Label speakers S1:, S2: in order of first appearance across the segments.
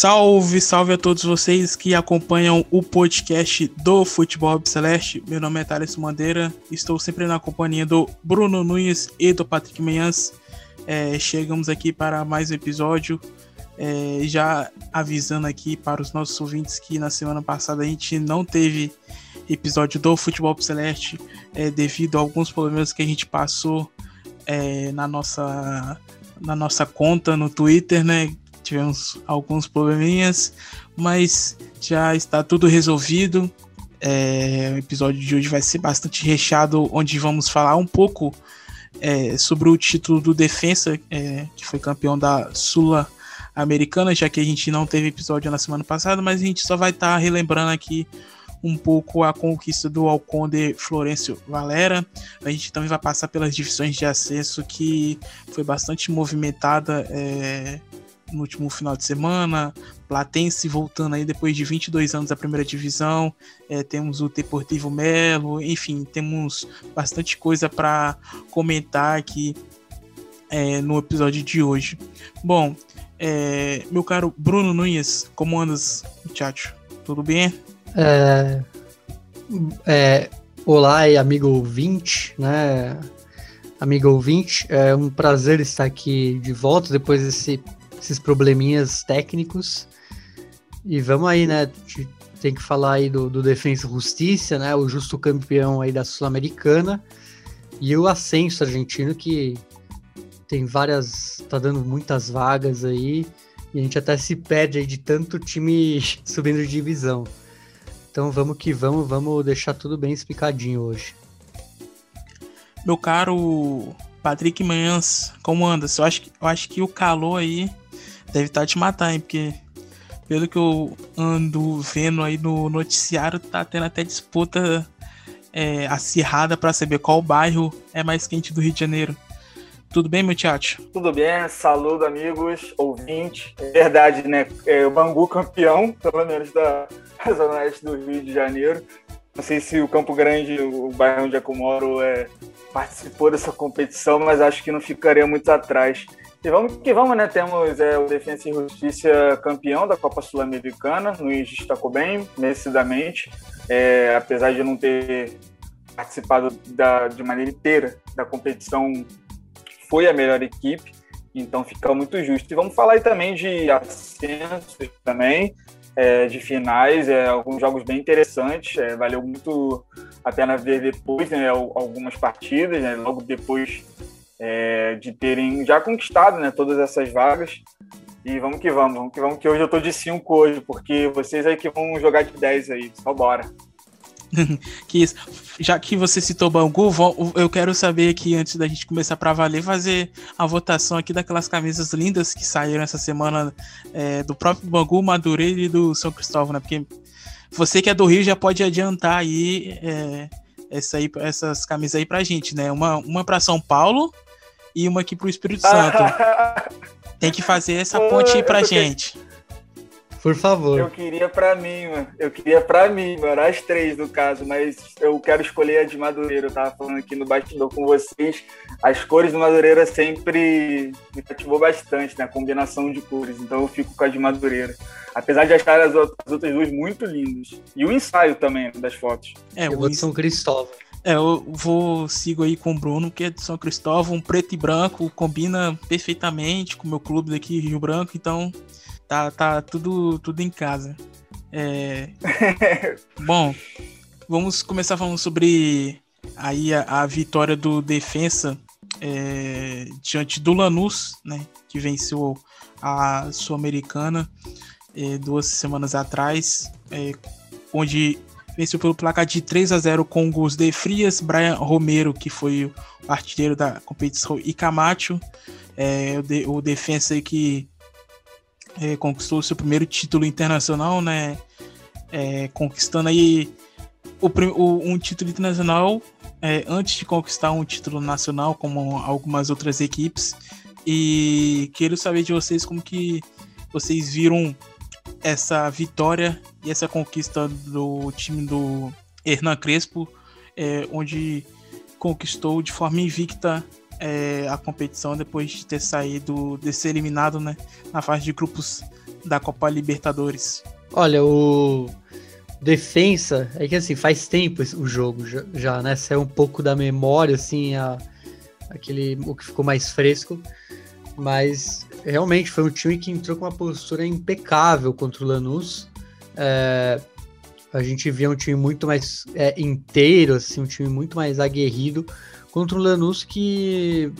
S1: Salve, salve a todos vocês que acompanham o podcast do Futebol Celeste. Meu nome é Thales Mandeira, estou sempre na companhia do Bruno Nunes e do Patrick Manhãs. É, chegamos aqui para mais um episódio, é, já avisando aqui para os nossos ouvintes que na semana passada a gente não teve episódio do Futebol Celeste é, devido a alguns problemas que a gente passou é, na nossa na nossa conta no Twitter, né? Tivemos alguns probleminhas, mas já está tudo resolvido. É, o episódio de hoje vai ser bastante recheado, onde vamos falar um pouco é, sobre o título do Defensa, é, que foi campeão da Sula Americana, já que a gente não teve episódio na semana passada, mas a gente só vai estar tá relembrando aqui um pouco a conquista do Alconde Florencio Valera. A gente também vai passar pelas divisões de acesso que foi bastante movimentada é, no último final de semana. Platense voltando aí depois de 22 anos da primeira divisão. É, temos o Deportivo Melo, enfim, temos bastante coisa para comentar aqui é, no episódio de hoje. Bom, é, meu caro Bruno Nunes, como andas, muchacho? Tudo bem?
S2: É, é, olá, amigo ouvinte, né? Amigo ouvinte, é um prazer estar aqui de volta depois desse esses probleminhas técnicos. E vamos aí, né? Tem que falar aí do, do Defensa Justiça, né? O justo campeão aí da Sul-Americana. E o Ascenso argentino, que tem várias. tá dando muitas vagas aí. E a gente até se perde aí de tanto time subindo de divisão. Então vamos que vamos, vamos deixar tudo bem explicadinho hoje.
S1: Meu caro Patrick Manhãs, como anda? Eu acho, eu acho que o calor aí deve estar tá te matar, hein? Porque pelo que eu ando vendo aí no noticiário, tá tendo até disputa é, acirrada para saber qual bairro é mais quente do Rio de Janeiro. Tudo bem, meu teatro?
S3: Tudo bem, saludo amigos, ouvintes. É verdade, né? É, o Bangu campeão, pelo menos da Zona Oeste do Rio de Janeiro. Não sei se o Campo Grande, o bairro onde eu moro, é, participou dessa competição, mas acho que não ficaria muito atrás. E vamos que vamos, né? Temos é, o Defensa e Justiça campeão da Copa Sul-Americana, Luiz destacou bem, merecidamente, é, apesar de não ter participado da, de maneira inteira da competição, foi a melhor equipe, então fica muito justo. E vamos falar aí também de ascensos também, é, de finais, é, alguns jogos bem interessantes, é, valeu muito a pena ver depois né, algumas partidas, né, logo depois é, de terem já conquistado né, todas essas vagas. E vamos que vamos, vamos que vamos, que hoje eu tô de 5 hoje, porque vocês aí que vão jogar de 10 aí, só bora.
S1: que isso. Já que você citou Bangu, eu quero saber aqui, antes da gente começar para valer, fazer a votação aqui daquelas camisas lindas que saíram essa semana é, do próprio Bangu, Madureira e do São Cristóvão, né? Porque você que é do Rio já pode adiantar aí, é, essa aí essas camisas aí pra gente, né? Uma, uma para São Paulo e uma aqui pro Espírito Santo. Tem que fazer essa ponte aí pra gente.
S2: Por favor.
S3: Eu queria pra mim, mano. Eu queria pra mim, mano. As três, no caso, mas eu quero escolher a de Madureira. Eu tava falando aqui no bastidor com vocês. As cores do Madureira sempre me cativou bastante, né? A combinação de cores. Então eu fico com a de Madureira. Apesar de achar as outras duas muito lindas. E o ensaio também das fotos.
S2: É, eu o vou de São Cristóvão.
S1: É, eu vou sigo aí com o Bruno, que é de São Cristóvão, preto e branco, combina perfeitamente com o meu clube daqui, Rio Branco, então tá, tá tudo, tudo em casa. É... Bom, vamos começar falando sobre aí a, a vitória do Defensa é, diante do Lanús, né, que venceu a Sul-Americana é, duas semanas atrás, é, onde venceu pelo placar de 3 a 0 com gols de Frias, Brian Romero, que foi o artilheiro da competição, e Camacho, é, o, de, o defensa que é, conquistou seu primeiro título internacional, né? É, conquistando aí o, o, um título internacional é, antes de conquistar um título nacional, como algumas outras equipes. E quero saber de vocês como que vocês viram essa vitória e essa conquista do time do Hernan Crespo, é, onde conquistou de forma invicta é, a competição depois de ter saído, de ser eliminado né, na fase de grupos da Copa Libertadores.
S2: Olha, o defensa é que assim faz tempo o jogo já, né? Saiu um pouco da memória assim a, aquele o que ficou mais fresco, mas realmente foi um time que entrou com uma postura impecável contra o Lanús. É, a gente via um time muito mais é, inteiro, assim, um time muito mais aguerrido contra o Lanús que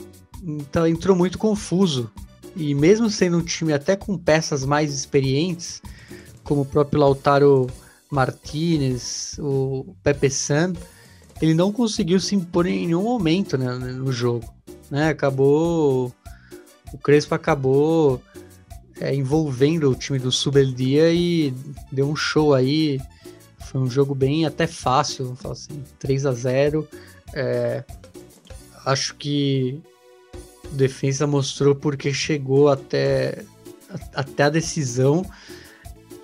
S2: então, entrou muito confuso. E mesmo sendo um time até com peças mais experientes, como o próprio Lautaro Martinez, o Pepe San, ele não conseguiu se impor em nenhum momento né, no jogo. Né? Acabou. O Crespo acabou é, envolvendo o time do Subeldia e deu um show aí. Foi um jogo bem até fácil, vamos falar assim, 3 a 0 é, Acho que o defesa mostrou porque chegou até, até a decisão.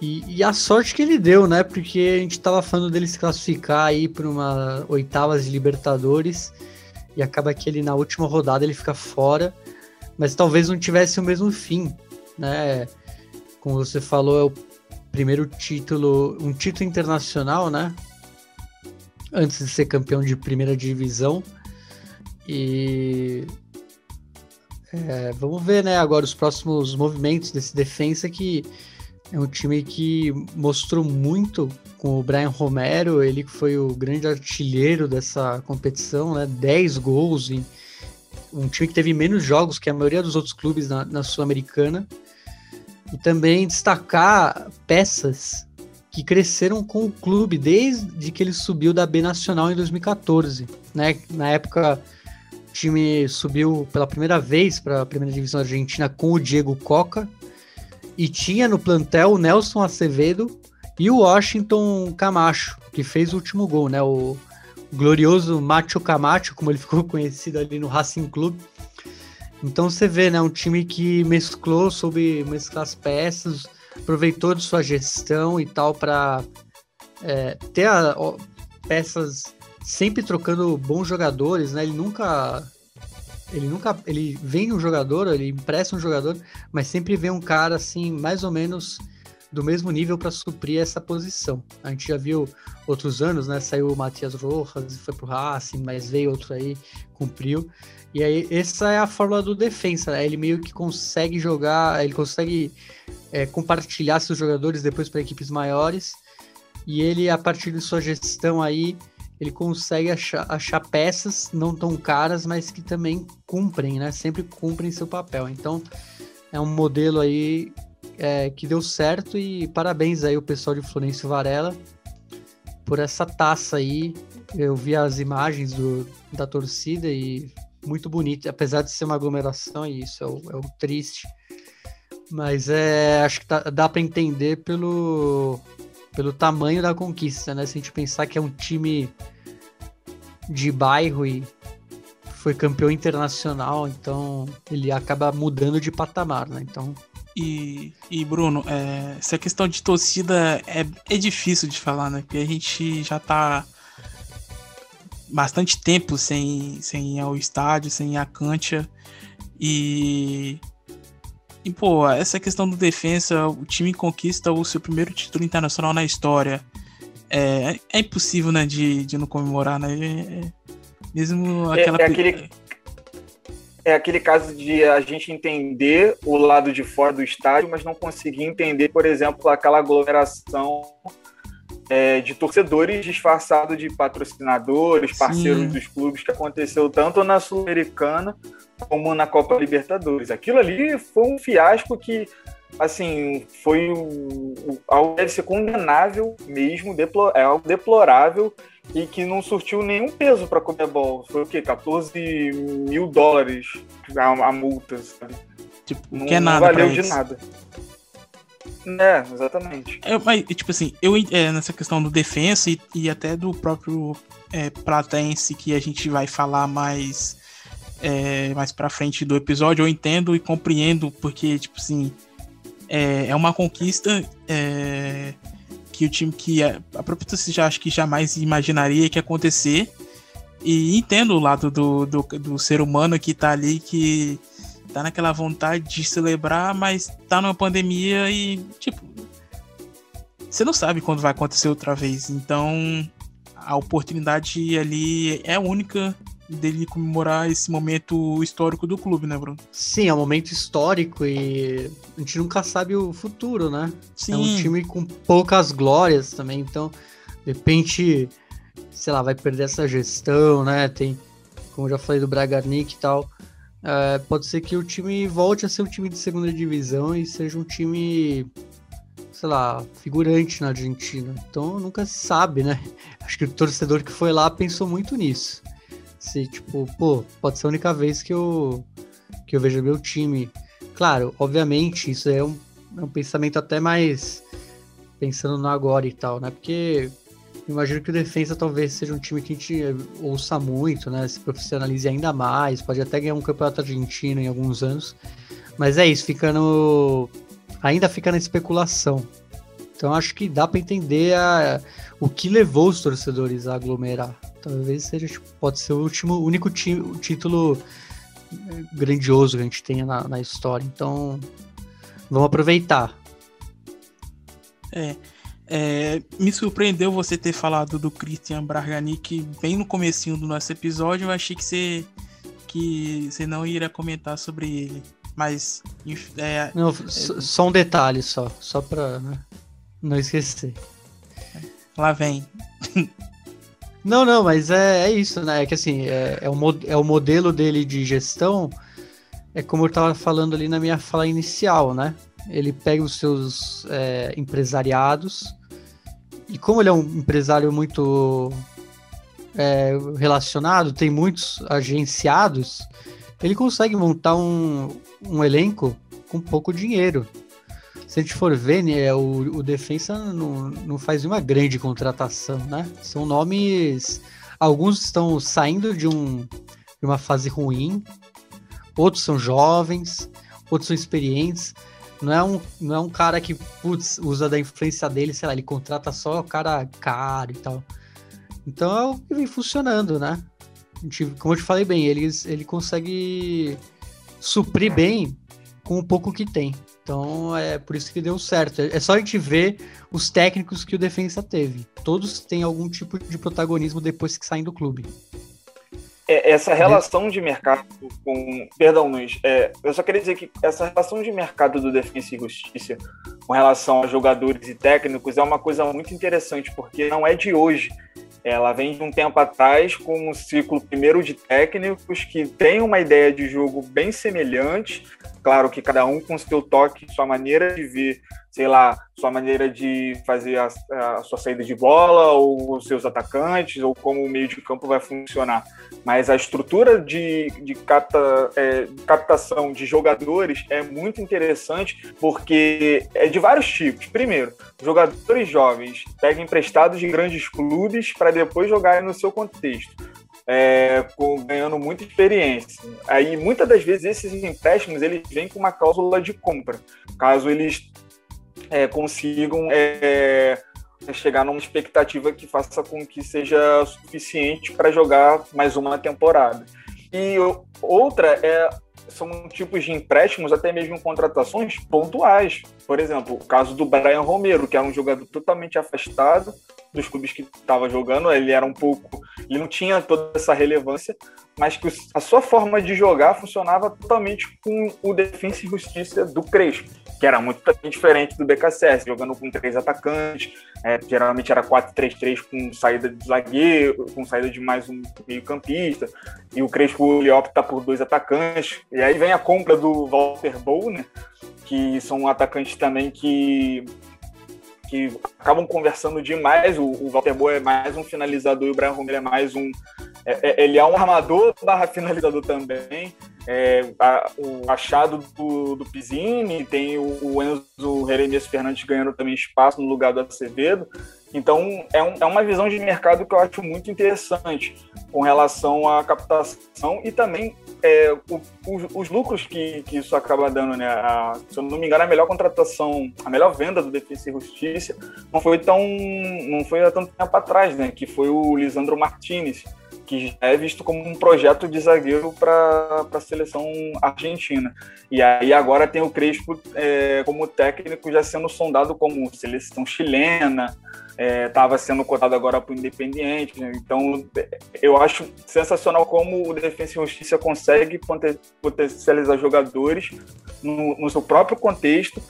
S2: E, e, a sorte que ele deu, né? Porque a gente tava falando dele se classificar aí para uma oitavas de Libertadores e acaba que ele na última rodada ele fica fora, mas talvez não tivesse o mesmo fim, né? Como você falou, é o primeiro título, um título internacional, né? Antes de ser campeão de primeira divisão. E é, vamos ver, né, agora os próximos movimentos desse defensa que é um time que mostrou muito com o Brian Romero, ele que foi o grande artilheiro dessa competição, né? 10 gols em um time que teve menos jogos que a maioria dos outros clubes na, na Sul-Americana. E também destacar peças que cresceram com o clube desde que ele subiu da B Nacional em 2014, né? Na época time subiu pela primeira vez para a primeira divisão argentina com o Diego Coca e tinha no plantel o Nelson Acevedo e o Washington Camacho, que fez o último gol, né? O glorioso Macho Camacho, como ele ficou conhecido ali no Racing Club. Então você vê, né, um time que mesclou sobre mesclar as peças, aproveitou de sua gestão e tal para é, ter a, ó, peças sempre trocando bons jogadores, né? Ele nunca ele nunca ele vem um jogador, ele empresta um jogador, mas sempre vem um cara assim, mais ou menos do mesmo nível para suprir essa posição. A gente já viu outros anos, né? Saiu o Matias Rojas, foi pro Racing, mas veio outro aí, cumpriu. E aí, essa é a fórmula do defensa, né? Ele meio que consegue jogar, ele consegue é, compartilhar seus jogadores depois para equipes maiores. E ele, a partir de sua gestão aí, ele consegue achar, achar, peças não tão caras, mas que também cumprem, né? Sempre cumprem seu papel. Então, é um modelo aí é, que deu certo e parabéns aí o pessoal de Florencio Varela por essa taça aí. Eu vi as imagens do, da torcida e muito bonito, apesar de ser uma aglomeração, e isso é o, é o triste. Mas é, acho que tá, dá para entender pelo, pelo tamanho da conquista, né? Se a gente pensar que é um time de bairro e foi campeão internacional, então ele acaba mudando de patamar, né? Então.
S1: E, e Bruno, é, essa questão de torcida é, é difícil de falar, né? Porque a gente já tá bastante tempo sem, sem ir ao estádio, sem ir à cancha. E e, pô, essa questão do defesa, o time conquista o seu primeiro título internacional na história. É, é impossível, né, de, de não comemorar, né? É, é mesmo aquela.
S3: É, é, aquele, é aquele caso de a gente entender o lado de fora do estádio, mas não conseguir entender, por exemplo, aquela aglomeração é, de torcedores disfarçados de patrocinadores, parceiros Sim. dos clubes, que aconteceu tanto na Sul-Americana como na Copa Libertadores. Aquilo ali foi um fiasco que, assim, foi algo deve ser condenável mesmo, é algo deplorável e que não surtiu nenhum peso para a Comebol. Foi o quê? 14 mil dólares a, a multa, sabe?
S1: Tipo, não, que é nada
S3: não valeu de nada. É, exatamente.
S1: É, mas, tipo assim, eu é, nessa questão do defensa e, e até do próprio é, Platense, que a gente vai falar mais é, mais pra frente do episódio, eu entendo e compreendo, porque, tipo assim, é, é uma conquista é, que o time que a, a própria já acho que jamais imaginaria que ia acontecer. E entendo o lado do, do, do ser humano que tá ali, que tá naquela vontade de celebrar, mas tá numa pandemia e, tipo, você não sabe quando vai acontecer outra vez. Então, a oportunidade ali é única dele comemorar esse momento histórico do clube, né, Bruno?
S2: Sim, é um momento histórico e a gente nunca sabe o futuro, né? Sim. É um time com poucas glórias também, então, de repente, sei lá, vai perder essa gestão, né? Tem, como eu já falei do Bragarnik e tal, é, pode ser que o time volte a ser um time de segunda divisão e seja um time sei lá, figurante na Argentina. Então nunca se sabe, né? Acho que o torcedor que foi lá pensou muito nisso. Se, tipo, pô, pode ser a única vez que eu, que eu vejo meu time. Claro, obviamente, isso é um, é um pensamento até mais pensando no agora e tal, né? Porque imagino que o Defensa talvez seja um time que a gente ouça muito, né? Se profissionalize ainda mais, pode até ganhar um campeonato argentino em alguns anos. Mas é isso, fica no. Ainda fica na especulação. Então acho que dá para entender a, o que levou os torcedores a aglomerar. Talvez seja, tipo, pode ser o último, único ti, título eh, grandioso que a gente tenha na, na história. Então, vamos aproveitar.
S1: É, é, me surpreendeu você ter falado do Christian Braganic bem no comecinho do nosso episódio. Eu achei que você que você não iria comentar sobre ele, mas
S2: é, não, é, só um detalhe só, só para né, não esquecer.
S1: Lá vem.
S2: Não, não, mas é, é isso, né? É que assim, é, é, o, é o modelo dele de gestão, é como eu estava falando ali na minha fala inicial, né? Ele pega os seus é, empresariados, e como ele é um empresário muito é, relacionado, tem muitos agenciados, ele consegue montar um, um elenco com pouco dinheiro se a gente for ver, né, o, o defensa não, não faz uma grande contratação, né? São nomes. Alguns estão saindo de, um, de uma fase ruim, outros são jovens, outros são experientes. Não é um, não é um cara que putz, usa da influência dele, sei lá, ele contrata só o cara caro e tal. Então é o que vem funcionando, né? Gente, como eu te falei bem, ele, ele consegue suprir bem com o pouco que tem. Então é por isso que deu certo. É só a gente ver os técnicos que o Defensa teve. Todos têm algum tipo de protagonismo depois que saem do clube.
S3: É, essa relação de mercado com. Perdão, Luiz. É, eu só queria dizer que essa relação de mercado do Defensa e Justiça com relação a jogadores e técnicos é uma coisa muito interessante, porque não é de hoje. Ela vem de um tempo atrás com um ciclo primeiro de técnicos que tem uma ideia de jogo bem semelhante, Claro que cada um com seu toque, sua maneira de ver, sei lá, sua maneira de fazer a, a sua saída de bola, ou os seus atacantes, ou como o meio de campo vai funcionar. Mas a estrutura de, de capta, é, captação de jogadores é muito interessante porque é de vários tipos. Primeiro, jogadores jovens pegam emprestados de grandes clubes para depois jogarem no seu contexto é, com, ganhando muita experiência. Aí, muitas das vezes, esses empréstimos eles vêm com uma cláusula de compra, caso eles é, consigam é, chegar numa expectativa que faça com que seja suficiente para jogar mais uma temporada. E outra é são tipos de empréstimos, até mesmo contratações pontuais. Por exemplo, o caso do Brian Romero, que era um jogador totalmente afastado dos clubes que estava jogando, ele era um pouco, ele não tinha toda essa relevância, mas que a sua forma de jogar funcionava totalmente com o defesa e justiça do Crespo, que era muito diferente do BKSS, jogando com três atacantes, é, geralmente era 4-3-3 com saída de zagueiro, com saída de mais um meio-campista, e o Crespo ele opta por dois atacantes, e aí vem a compra do Walter Bow, né, que são atacantes também que que acabam conversando demais. O, o Walter Boa é mais um finalizador e o Brian Romero é mais um. É, é, ele é um armador barra finalizador também. é, a, o achado do, do tem o, o Enzo Jeremias Fernandes ganhando também espaço no lugar do Acevedo. Então, é, um, é uma visão de mercado que eu acho muito interessante com relação à captação e também é, o, os, os, lucros que, que isso acaba dando, né? A, se eu não me engano, a melhor contratação, a melhor venda do Defesa e Justiça não foi tão, não foi há tanto tempo atrás, né? Que foi o Lisandro Martinez, que é visto como um projeto de zagueiro para a seleção argentina. E aí agora tem o Crespo é, como técnico já sendo sondado como seleção chilena, estava é, sendo cotado agora para o Independiente. Né? Então eu acho sensacional como o Defensa e Justiça consegue potencializar jogadores no, no seu próprio contexto,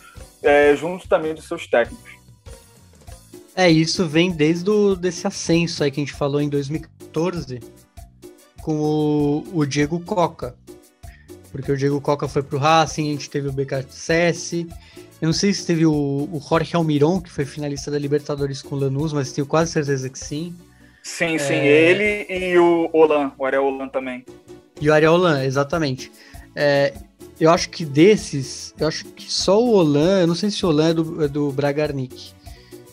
S3: é, junto também dos seus técnicos.
S2: É, isso vem desde o, desse ascenso aí que a gente falou em 2014 com o, o Diego Coca. Porque o Diego Coca foi pro Racing, a gente teve o BKSS. Eu não sei se teve o, o Jorge Almiron, que foi finalista da Libertadores com o Lanús, mas tenho quase certeza que sim.
S3: Sim, sim, é... ele e o Olan, o Ariel Olan também.
S2: E o Ariel Olan, exatamente. É, eu acho que desses, eu acho que só o Olan, eu não sei se o Olan é do, é do Bragarnik,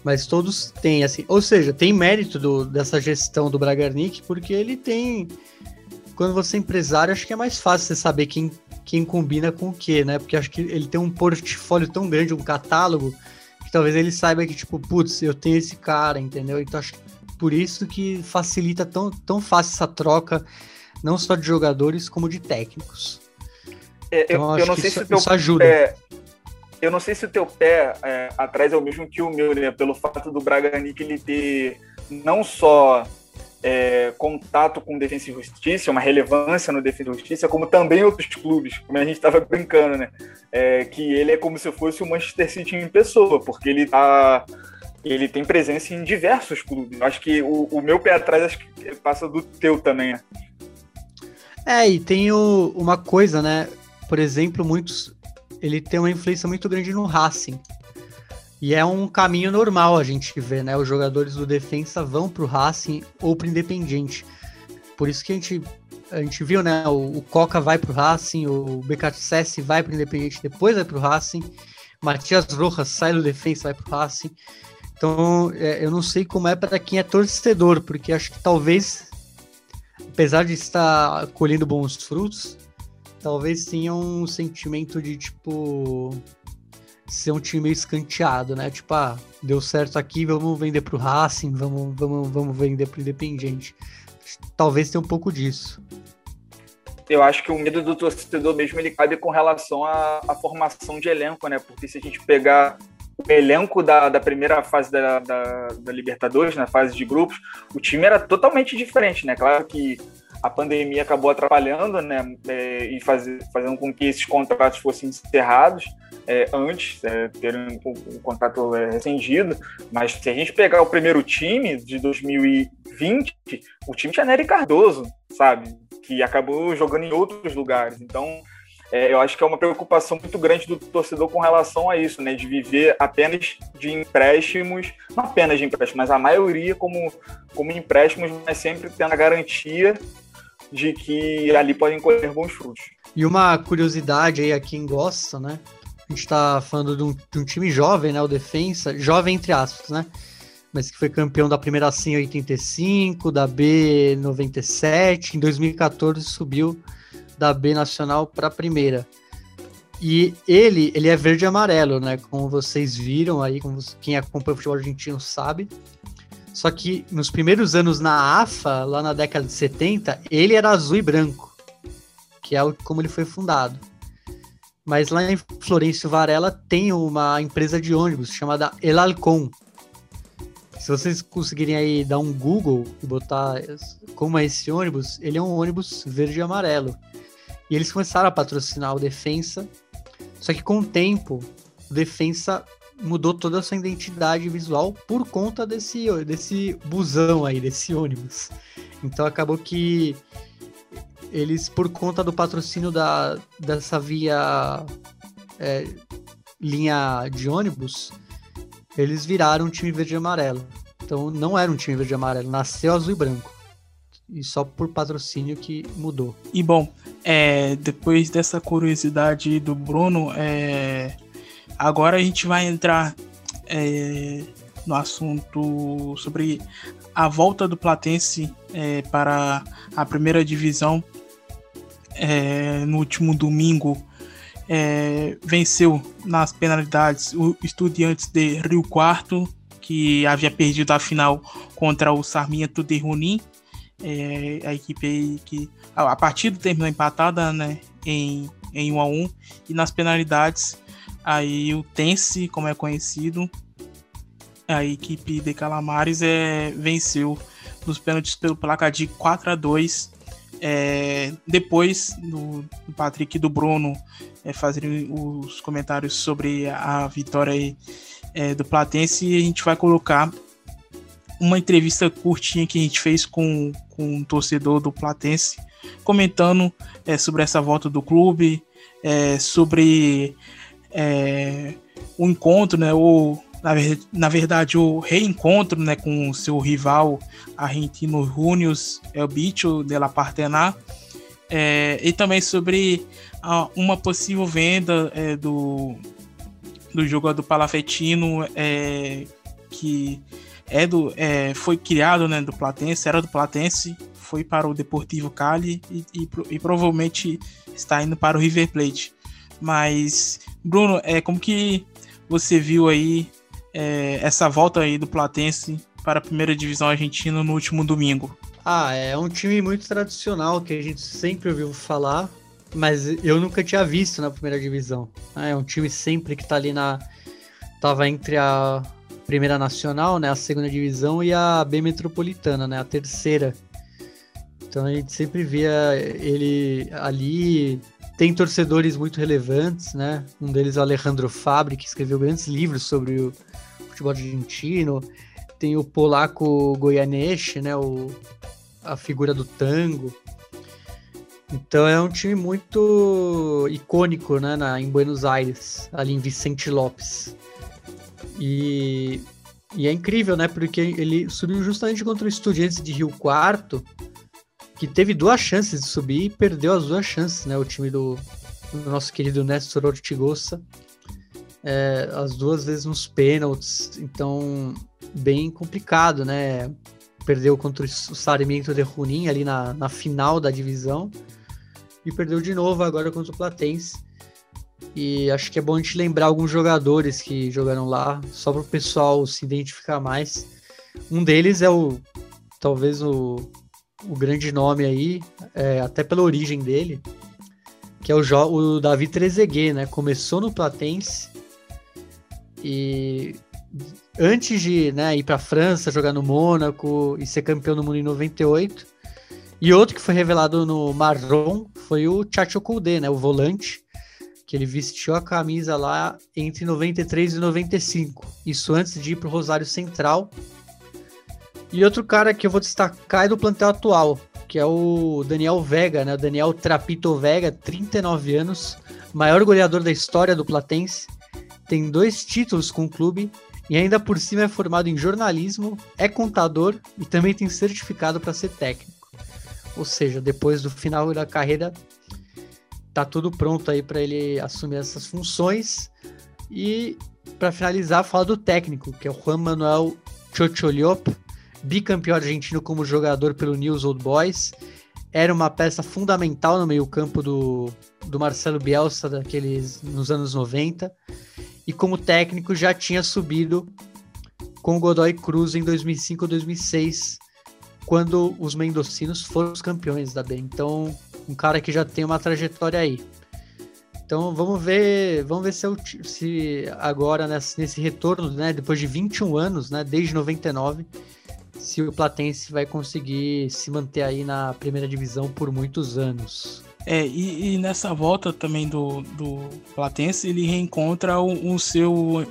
S2: mas todos têm, assim, ou seja, tem mérito do, dessa gestão do Bragarnik, porque ele tem, quando você é empresário, acho que é mais fácil você saber quem, quem combina com o que, né? Porque acho que ele tem um portfólio tão grande, um catálogo, que talvez ele saiba que, tipo, putz, eu tenho esse cara, entendeu? Então acho que por isso que facilita tão, tão fácil essa troca, não só de jogadores, como de técnicos.
S3: É, então, eu, eu não sei isso, se teu, isso ajuda. É, eu não sei se o teu pé é, atrás é o mesmo que o meu, né? Pelo fato do Braganic ele ter não só é, contato com Defesa e Justiça, uma relevância no Defesa e Justiça, como também outros clubes, como a gente estava brincando, né? É, que ele é como se fosse o Manchester City em pessoa, porque ele tá ele tem presença em diversos clubes. Acho que o, o meu pé atrás acho que passa do teu também, né?
S2: É, e tem o, uma coisa, né? Por exemplo, muitos ele tem uma influência muito grande no Racing. E é um caminho normal a gente ver, né? Os jogadores do defensa vão pro Racing ou pro Independiente. Por isso que a gente, a gente viu, né? O, o Coca vai pro Racing, o BKSS vai pro Independiente, depois vai pro Racing. Matias Rojas sai do defensa, vai pro Racing. Então, é, eu não sei como é para quem é torcedor, porque acho que talvez, apesar de estar colhendo bons frutos, talvez tenha um sentimento de tipo ser um time meio escanteado, né? Tipo, ah, deu certo aqui, vamos vender pro Racing, vamos, vamos, vamos vender pro Independiente. Talvez tenha um pouco disso.
S3: Eu acho que o medo do torcedor mesmo ele cabe com relação à, à formação de elenco, né? Porque se a gente pegar o elenco da, da primeira fase da, da, da Libertadores, na fase de grupos, o time era totalmente diferente, né? Claro que a pandemia acabou atrapalhando, né, é, e faz, fazendo com que esses contratos fossem encerrados é, antes, é, terem o contrato é, rescindido, mas se a gente pegar o primeiro time de 2020, o time tinha Nery Cardoso, sabe, que acabou jogando em outros lugares, então é, eu acho que é uma preocupação muito grande do torcedor com relação a isso, né? De viver apenas de empréstimos, não apenas de empréstimos, mas a maioria como, como empréstimos, mas sempre tendo a garantia de que ali podem colher bons frutos.
S2: E uma curiosidade aí a quem gosta, né? A gente tá falando de um, de um time jovem, né? O Defensa, jovem entre aspas, né? Mas que foi campeão da primeira C em 85, da B 97, em 2014 subiu da B Nacional para a primeira. E ele, ele é verde e amarelo, né? Como vocês viram aí, como quem acompanha o futebol argentino sabe. Só que nos primeiros anos na AFA, lá na década de 70, ele era azul e branco, que é como ele foi fundado. Mas lá em Florencio Varela tem uma empresa de ônibus chamada El Alcon. Se vocês conseguirem aí dar um Google e botar como é esse ônibus, ele é um ônibus verde e amarelo. E eles começaram a patrocinar o Defensa, só que com o tempo, o Defensa mudou toda a sua identidade visual por conta desse, desse busão aí, desse ônibus. Então acabou que eles, por conta do patrocínio da, dessa via é, linha de ônibus, eles viraram um time verde e amarelo. Então não era um time verde e amarelo, nasceu azul e branco. e só por patrocínio que mudou.
S1: E bom, é, depois dessa curiosidade do Bruno, é, agora a gente vai entrar é, no assunto sobre a volta do Platense é, para a primeira divisão é, no último domingo. É, venceu nas penalidades o Estudiantes de Rio Quarto, que havia perdido a final contra o Sarmiento de Junín. É, a equipe que a partida terminou empatada né, em, em 1 a 1 e nas penalidades aí o Tense, como é conhecido, a equipe de Calamares é, venceu nos pênaltis pelo placar de 4 a 2 é, depois do, do, Patrick e do Bruno é, fazerem os comentários sobre a vitória aí, é, do Platense, a gente vai colocar uma entrevista curtinha que a gente fez com, com um torcedor do Platense, comentando é, sobre essa volta do clube, é, sobre é, o encontro, né, ou na, na verdade o reencontro né, com o seu rival argentino Junius El Bicho de la Partená, é, e também sobre a, uma possível venda é, do, do jogador palafetino é, que é do, é, foi criado né, do Platense, era do Platense, foi para o Deportivo Cali e, e, e provavelmente está indo para o River Plate. Mas, Bruno, é como que você viu aí é, essa volta aí do Platense para a primeira divisão argentina no último domingo?
S2: Ah, é um time muito tradicional que a gente sempre ouviu falar, mas eu nunca tinha visto na primeira divisão. Ah, é um time sempre que tá ali na. Tava entre a primeira nacional, né? A segunda divisão e a B metropolitana, né? A terceira. Então a gente sempre via ele ali. Tem torcedores muito relevantes, né? Um deles é o Alejandro Fabri, que escreveu grandes livros sobre o futebol argentino. Tem o polaco Goianeche, né? O, a figura do tango. Então é um time muito icônico, né, na, em Buenos Aires, ali em Vicente Lopes. E, e é incrível, né, porque ele subiu justamente contra o Estudiantes de Rio Quarto, que teve duas chances de subir e perdeu as duas chances, né, o time do, do nosso querido Néstor Ortigosa é, as duas vezes nos pênaltis, então bem complicado, né? Perdeu contra o Sarmiento de Junín ali na, na final da divisão e perdeu de novo agora contra o Platense. E acho que é bom a gente lembrar alguns jogadores que jogaram lá, só para o pessoal se identificar mais. Um deles é o, talvez o, o grande nome aí, é, até pela origem dele, que é o, o Davi Trezeguet, né? Começou no Platense e antes de né, ir para a França, jogar no Mônaco e ser campeão do mundo em 98. E outro que foi revelado no Marrom foi o Chacho Koudé, né, o volante, que ele vestiu a camisa lá entre 93 e 95. Isso antes de ir para o Rosário Central. E outro cara que eu vou destacar é do plantel atual, que é o Daniel Vega, né? Daniel Trapito Vega, 39 anos, maior goleador da história do Platense tem dois títulos com o clube e ainda por cima é formado em jornalismo, é contador e também tem certificado para ser técnico. Ou seja, depois do final da carreira, tá tudo pronto aí para ele assumir essas funções. E para finalizar, fala do técnico, que é o Juan Manuel Chocholiop, bicampeão argentino como jogador pelo News Old Boys. Era uma peça fundamental no meio-campo do, do Marcelo Bielsa daqueles nos anos 90 e como técnico já tinha subido com o Godoy Cruz em 2005 ou 2006, quando os mendocinos foram os campeões da B. Então, um cara que já tem uma trajetória aí. Então, vamos ver, vamos ver se, eu, se agora nesse, nesse retorno, né, depois de 21 anos, né, desde 99, se o Platense vai conseguir se manter aí na primeira divisão por muitos anos.
S1: É, e, e, nessa volta também do, do Platense, ele reencontra o, o, seu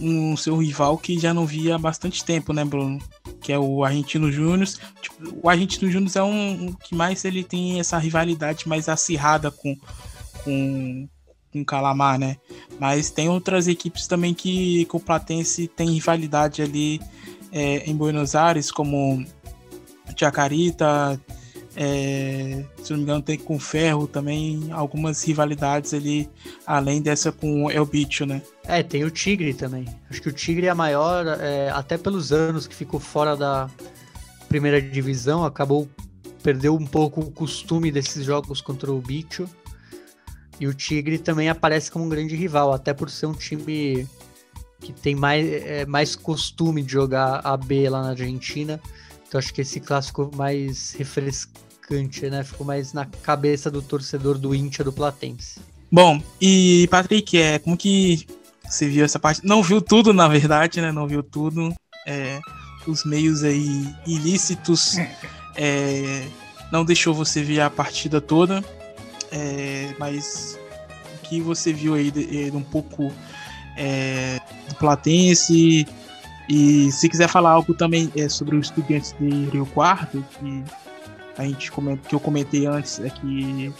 S1: um seu rival que já não via há bastante tempo, né, Bruno? Que é o Argentino Júnior. Tipo, o Argentino Júnior é um, um, que mais ele tem essa rivalidade mais acirrada com com com Calamar, né? Mas tem outras equipes também que, que o Platense tem rivalidade ali é, em Buenos Aires, como Chacarita, É, se não me engano, tem com Ferro também algumas rivalidades ali, além dessa com El Bicho, né?
S2: É, tem o Tigre também. Acho que o Tigre é a maior, é, até pelos anos que ficou fora da primeira divisão, acabou perdeu um pouco o costume desses jogos contra o Bicho. E o Tigre também aparece como um grande rival, até por ser um time que tem mais, é, mais costume de jogar a B lá na Argentina. Então acho que esse clássico mais refrescante, né? Ficou mais na cabeça do torcedor do Inter do Platense.
S1: Bom, e Patrick, é, como que você viu essa parte? Não viu tudo, na verdade, né? Não viu tudo. É, os meios aí ilícitos é, não deixou você ver a partida toda. É, mas o que você viu aí de, de um pouco é, do Platense. E se quiser falar algo também é, sobre os estudantes de Rio Quarto, que a gente que eu comentei antes aqui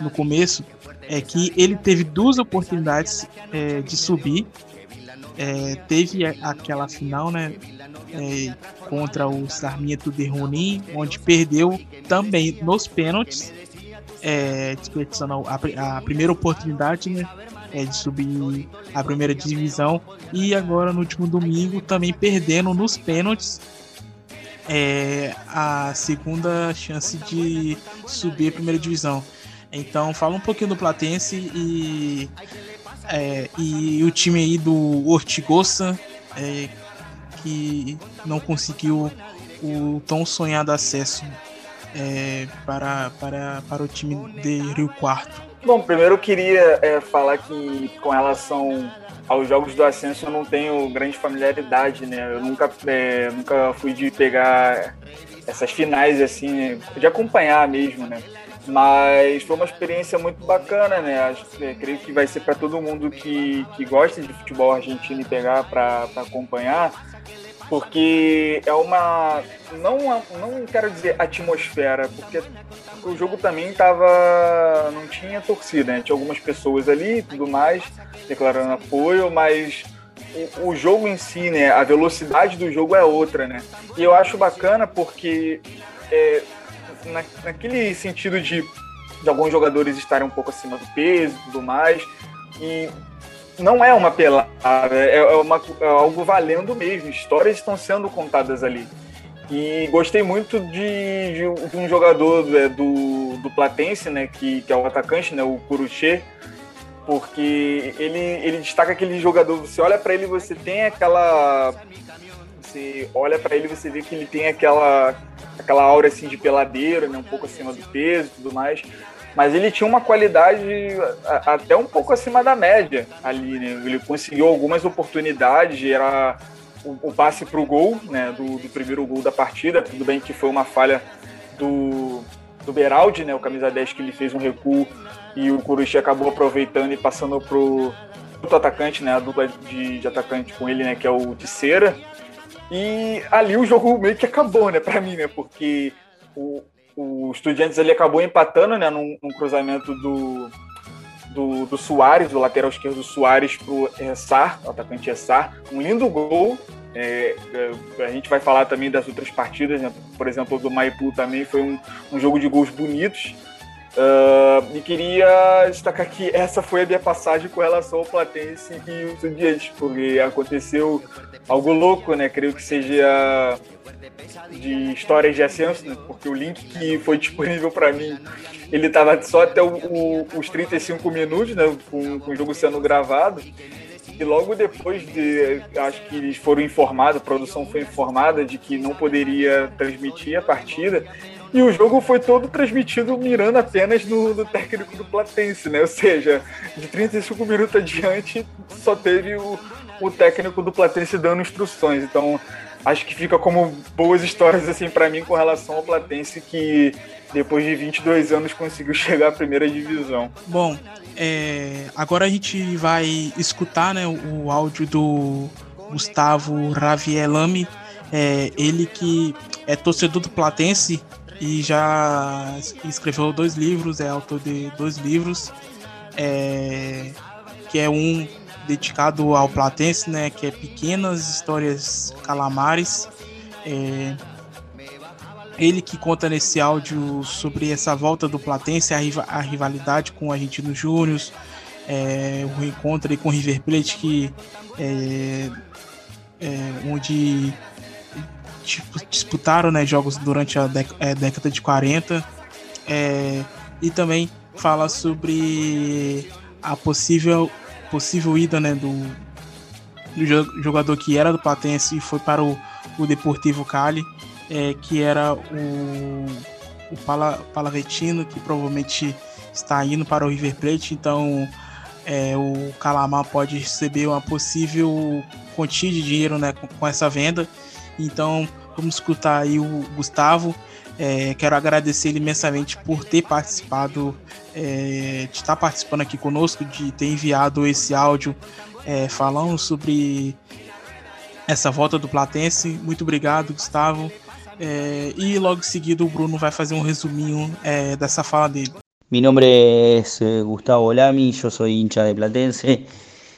S1: no começo, é que ele teve duas oportunidades é, de subir. É, teve aquela final, né, é, contra o Sarmiento de Ronin, onde perdeu também nos pênaltis, é, desperdiçando a, a primeira oportunidade, né, é, de subir a primeira divisão e agora no último domingo também perdendo nos pênaltis é, a segunda chance de subir a primeira divisão. Então fala um pouquinho do Platense e, é, e o time aí do Ortigosa é, que não conseguiu o tão sonhado acesso é, para, para, para o time de Rio Quarto.
S3: Bom, primeiro eu queria é, falar que com relação aos jogos do Ascenso eu não tenho grande familiaridade, né? Eu nunca, é, nunca fui de pegar essas finais assim, né? de acompanhar mesmo, né? Mas foi uma experiência muito bacana, né? Acho, é, creio que vai ser para todo mundo que, que gosta de futebol argentino e pegar para acompanhar porque é uma não não quero dizer atmosfera porque o jogo também tava não tinha torcida né? tinha algumas pessoas ali e tudo mais declarando apoio mas o, o, jogo em si né a velocidade do jogo é outra né e eu acho bacana porque é, na, naquele sentido de, de alguns jogadores estarem um pouco acima do peso e tudo mais e não é uma pelada, é, é, uma, é algo valendo mesmo. Histórias estão sendo contadas ali. E gostei muito de, de, um jogador é, do, do Platense, né, que, que é o atacante, né, o Curuchê, porque ele, ele destaca aquele jogador. Você olha para ele, você tem aquela. Você olha para ele, você vê que ele tem aquela, aquela aura assim de peladeiro, né, um pouco acima do peso e tudo mais mas ele tinha uma qualidade até um pouco acima da média ali, né? Ele conseguiu algumas oportunidades, era o, o passe para o gol, né? Do, do, primeiro gol da partida. Tudo bem que foi uma falha do, do Beraldi, né? O camisa 10 que ele fez um recuo e o Curuchi acabou aproveitando e passando pro outro atacante, né? A dupla de, de atacante com ele, né? Que é o Tisseira. E ali o jogo meio que acabou, né? Para mim, né? Porque o, o Estudiantes ele acabou empatando né, num, num cruzamento do, do, do Soares, do lateral esquerdo do Soares para Essar, o atacante Essar. Um lindo gol. É, é, a gente vai falar também das outras partidas, né? por exemplo, do Maipu também foi um, um jogo de gols bonitos. Uh, e queria destacar que essa foi a minha passagem com relação ao Platense e o Estudiantes, porque aconteceu algo louco, né? Creio que seja de histórias de ascenso, né? porque o link que foi disponível para mim, ele estava só até o, o, os 35 minutos, né? com, com o jogo sendo gravado. E logo depois de, acho que eles foram informados, a produção foi informada de que não poderia transmitir a partida. E o jogo foi todo transmitido mirando apenas no, no técnico do Platense, né? Ou seja, de 35 minutos adiante, só teve o, o técnico do Platense dando instruções. Então, acho que fica como boas histórias assim para mim com relação ao Platense que depois de 22 anos conseguiu chegar à primeira divisão.
S1: Bom, é, agora a gente vai escutar né, o, áudio do Gustavo Ravielami, é, ele que é torcedor do Platense e já escreveu dois livros, é autor de dois livros, é, que é um dedicado ao Platense, né, que é Pequenas Histórias Calamares. É, ele que conta nesse áudio sobre essa volta do Platense, a, a rivalidade com o Argentino Júnior, é, o reencontro com o River Plate, que é, é, onde tipo, disputaram né, jogos durante a é, década de 40, é, e também fala sobre a possível, possível ida né, do, do jogador que era do Platense e foi para o, o Deportivo Cali é, que era o, o Pala, Palavetino, que provavelmente está indo para o River Plate, então é, o Calamar pode receber uma possível quantia de dinheiro né, com, com essa venda. Então vamos escutar aí o Gustavo. É, quero agradecer ele imensamente por ter participado, é, de estar participando aqui conosco, de ter enviado esse áudio é, falando sobre essa volta do Platense. Muito obrigado, Gustavo. É, e logo em seguida o Bruno vai fazer um resuminho é, dessa fala dele.
S4: Mi nombre es eh, Gustavo Lami, yo soy hincha de Platense.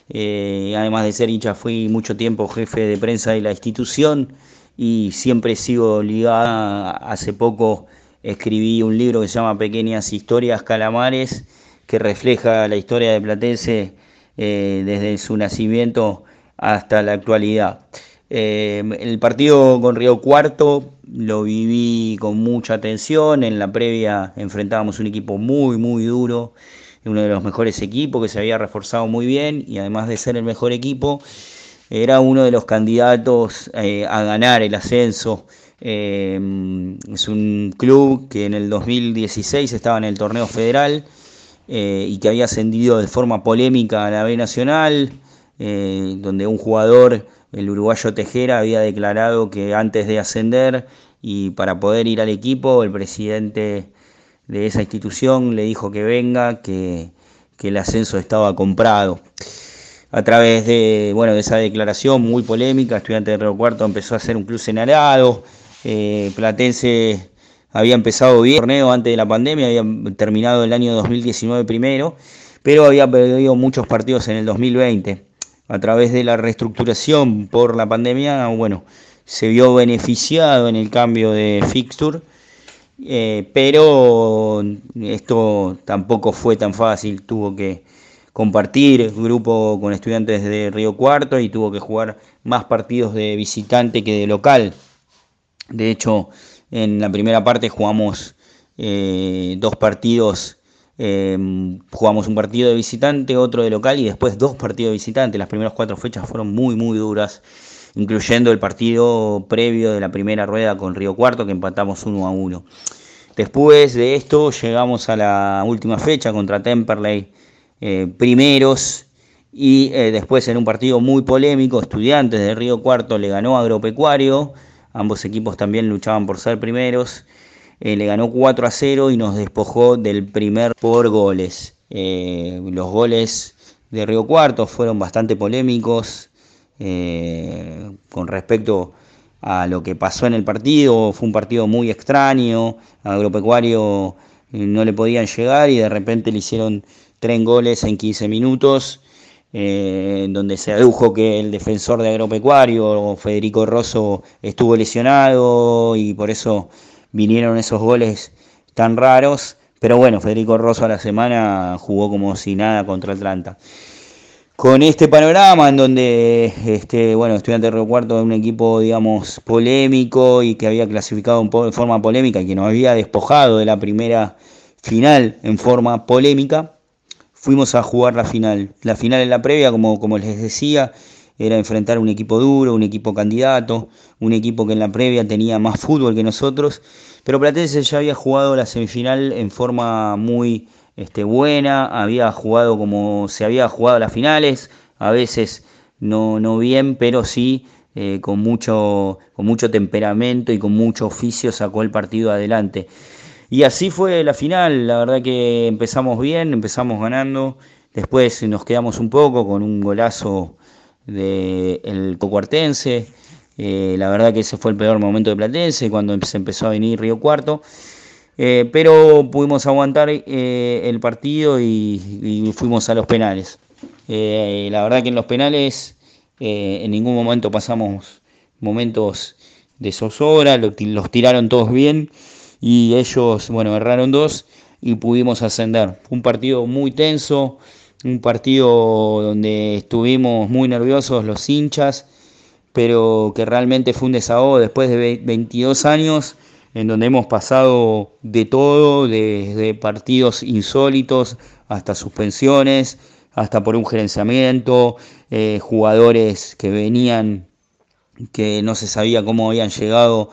S4: Eh, además de ser hincha, fui mucho tiempo jefe de prensa de la institución y siempre sigo ligada. Hace poco escribí un libro que se llama Pequeñas Historias Calamares, que refleja la historia de Platense eh, desde su nacimiento hasta la actualidad. Eh, el partido con Río Cuarto lo viví con mucha atención. En la previa enfrentábamos un equipo muy, muy duro, uno de los mejores equipos que se había reforzado muy bien y además de ser el mejor equipo, era uno de los candidatos eh, a ganar el ascenso. Eh, es un club que en el 2016 estaba en el torneo federal y que había ascendido de forma polémica a la B Nacional, donde un jugador el uruguayo Tejera había declarado que antes de ascender y para poder ir al equipo, el presidente de esa institución le dijo que venga, que, el ascenso estaba comprado. A través de, bueno, de esa declaración muy polémica, Estudiante de Río Cuarto empezó a hacer un club senarado, eh, Platense había empezado bien el torneo antes de la pandemia, había terminado el año 2019 primero, pero había perdido muchos partidos en el 2020 a través de la reestructuración por la pandemia, bueno, se vio beneficiado en el cambio de fixture, eh, pero esto tampoco fue tan fácil, tuvo que compartir grupo con estudiantes de Río Cuarto y tuvo que jugar más partidos de visitante que de local. De hecho, en la primera parte jugamos eh, dos partidos Em, jugamos un partido de visitante, otro de local y después dos partidos de visitante. Las primeras cuatro fechas fueron muy, muy duras, incluyendo el partido previo de la primera rueda con Río Cuarto, que empatamos uno a uno. Después de esto llegamos a la última fecha contra Temperley, eh, primeros, y eh, después en un partido muy polémico, Estudiantes de Río Cuarto le ganó Agropecuario, ambos equipos también luchaban por ser primeros. Eh, le ganó 4 a 0 y nos despojó del primer por goles. Los goles de Río Cuarto fueron bastante polémicos eh, con respecto a lo que pasó en el partido. Fue un partido muy extraño. Agropecuario no le podían llegar y de repente le hicieron tres goles en 15 minutos. donde se adujo que el defensor de agropecuario, Federico Rosso, estuvo lesionado y por eso vinieron esos goles tan raros. Pero bueno, Federico Rosso a la semana jugó como si nada contra Atlanta. Con este panorama en donde, este, bueno, Estudiante de Río Cuarto es un equipo, digamos, polémico y que había clasificado en forma polémica y que nos había despojado de la primera final en forma polémica, fuimos a jugar la final. La final en la previa, como, como les decía, era enfrentar un equipo duro, un equipo candidato, un equipo que en la previa tenía más fútbol que nosotros, pero Platense ya había jugado la semifinal en forma muy este, buena, había jugado como se había jugado las finales, a veces no, no bien, pero sí eh, con, mucho, con mucho temperamento y con mucho oficio sacó el partido adelante. Y así fue la final, la verdad que empezamos bien, empezamos ganando, después nos quedamos un poco con un golazo del el cocuartense. Eh, la verdad que ese fue el peor momento de Platense cuando se empezó a venir Río Cuarto. Eh, pero pudimos aguantar eh, el partido y, fuimos a los penales. la verdad que en los penales en ningún momento pasamos momentos de zozobra, los tiraron todos bien y ellos, bueno, erraron dos y pudimos ascender. Fue un partido muy tenso, un partido donde estuvimos muy nerviosos los hinchas, pero que realmente fue un desahogo después de 22 años en donde hemos pasado de todo, desde partidos insólitos hasta suspensiones, hasta por un gerenciamiento, eh, jugadores que venían, que no se sabía cómo habían llegado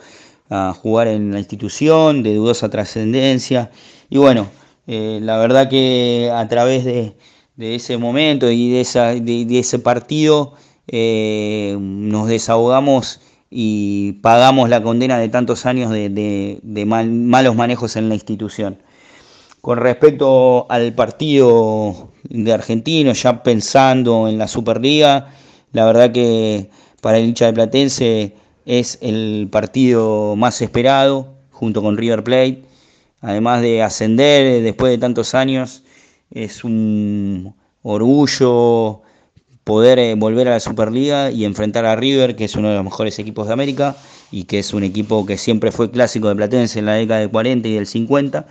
S4: a jugar en la institución, de dudosa trascendencia. Y bueno, eh, la verdad que a través de, ese momento y de, esa, de, ese partido eh, nos desahogamos y pagamos la condena de tantos años de, malos manejos en la institución. Con respecto al partido de Argentino, ya pensando en la Superliga, la verdad que para el hincha de Platense es el partido más esperado, junto con River Plate. Además de ascender después de tantos años, es un orgullo poder eh, volver a la Superliga y enfrentar a River, que es uno de los mejores equipos de América y que es un equipo que siempre fue clásico de Platense en la década del 40 y del 50.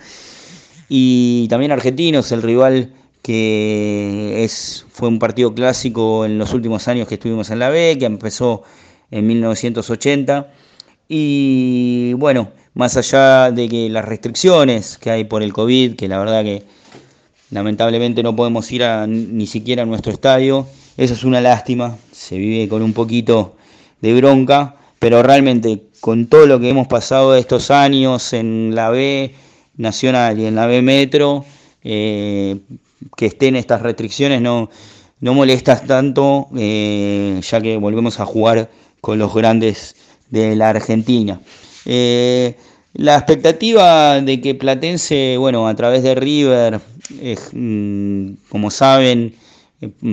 S4: Y también Argentinos, el rival que es, fue un partido clásico en los últimos años que estuvimos en la B, que empezó en 1980. Y bueno, más allá de que las restricciones que hay por el COVID, que la verdad que lamentablemente no podemos ir a, ni siquiera a nuestro estadio, eso es una lástima, se vive con un poquito de bronca, pero realmente con todo lo que hemos pasado estos años en la B Nacional y en la B Metro, eh, que estén estas restricciones no, no molestas tanto, eh, ya que volvemos a jugar con los grandes de la Argentina. Eh, la expectativa de que Platense, bueno, a través de River, mm, como saben,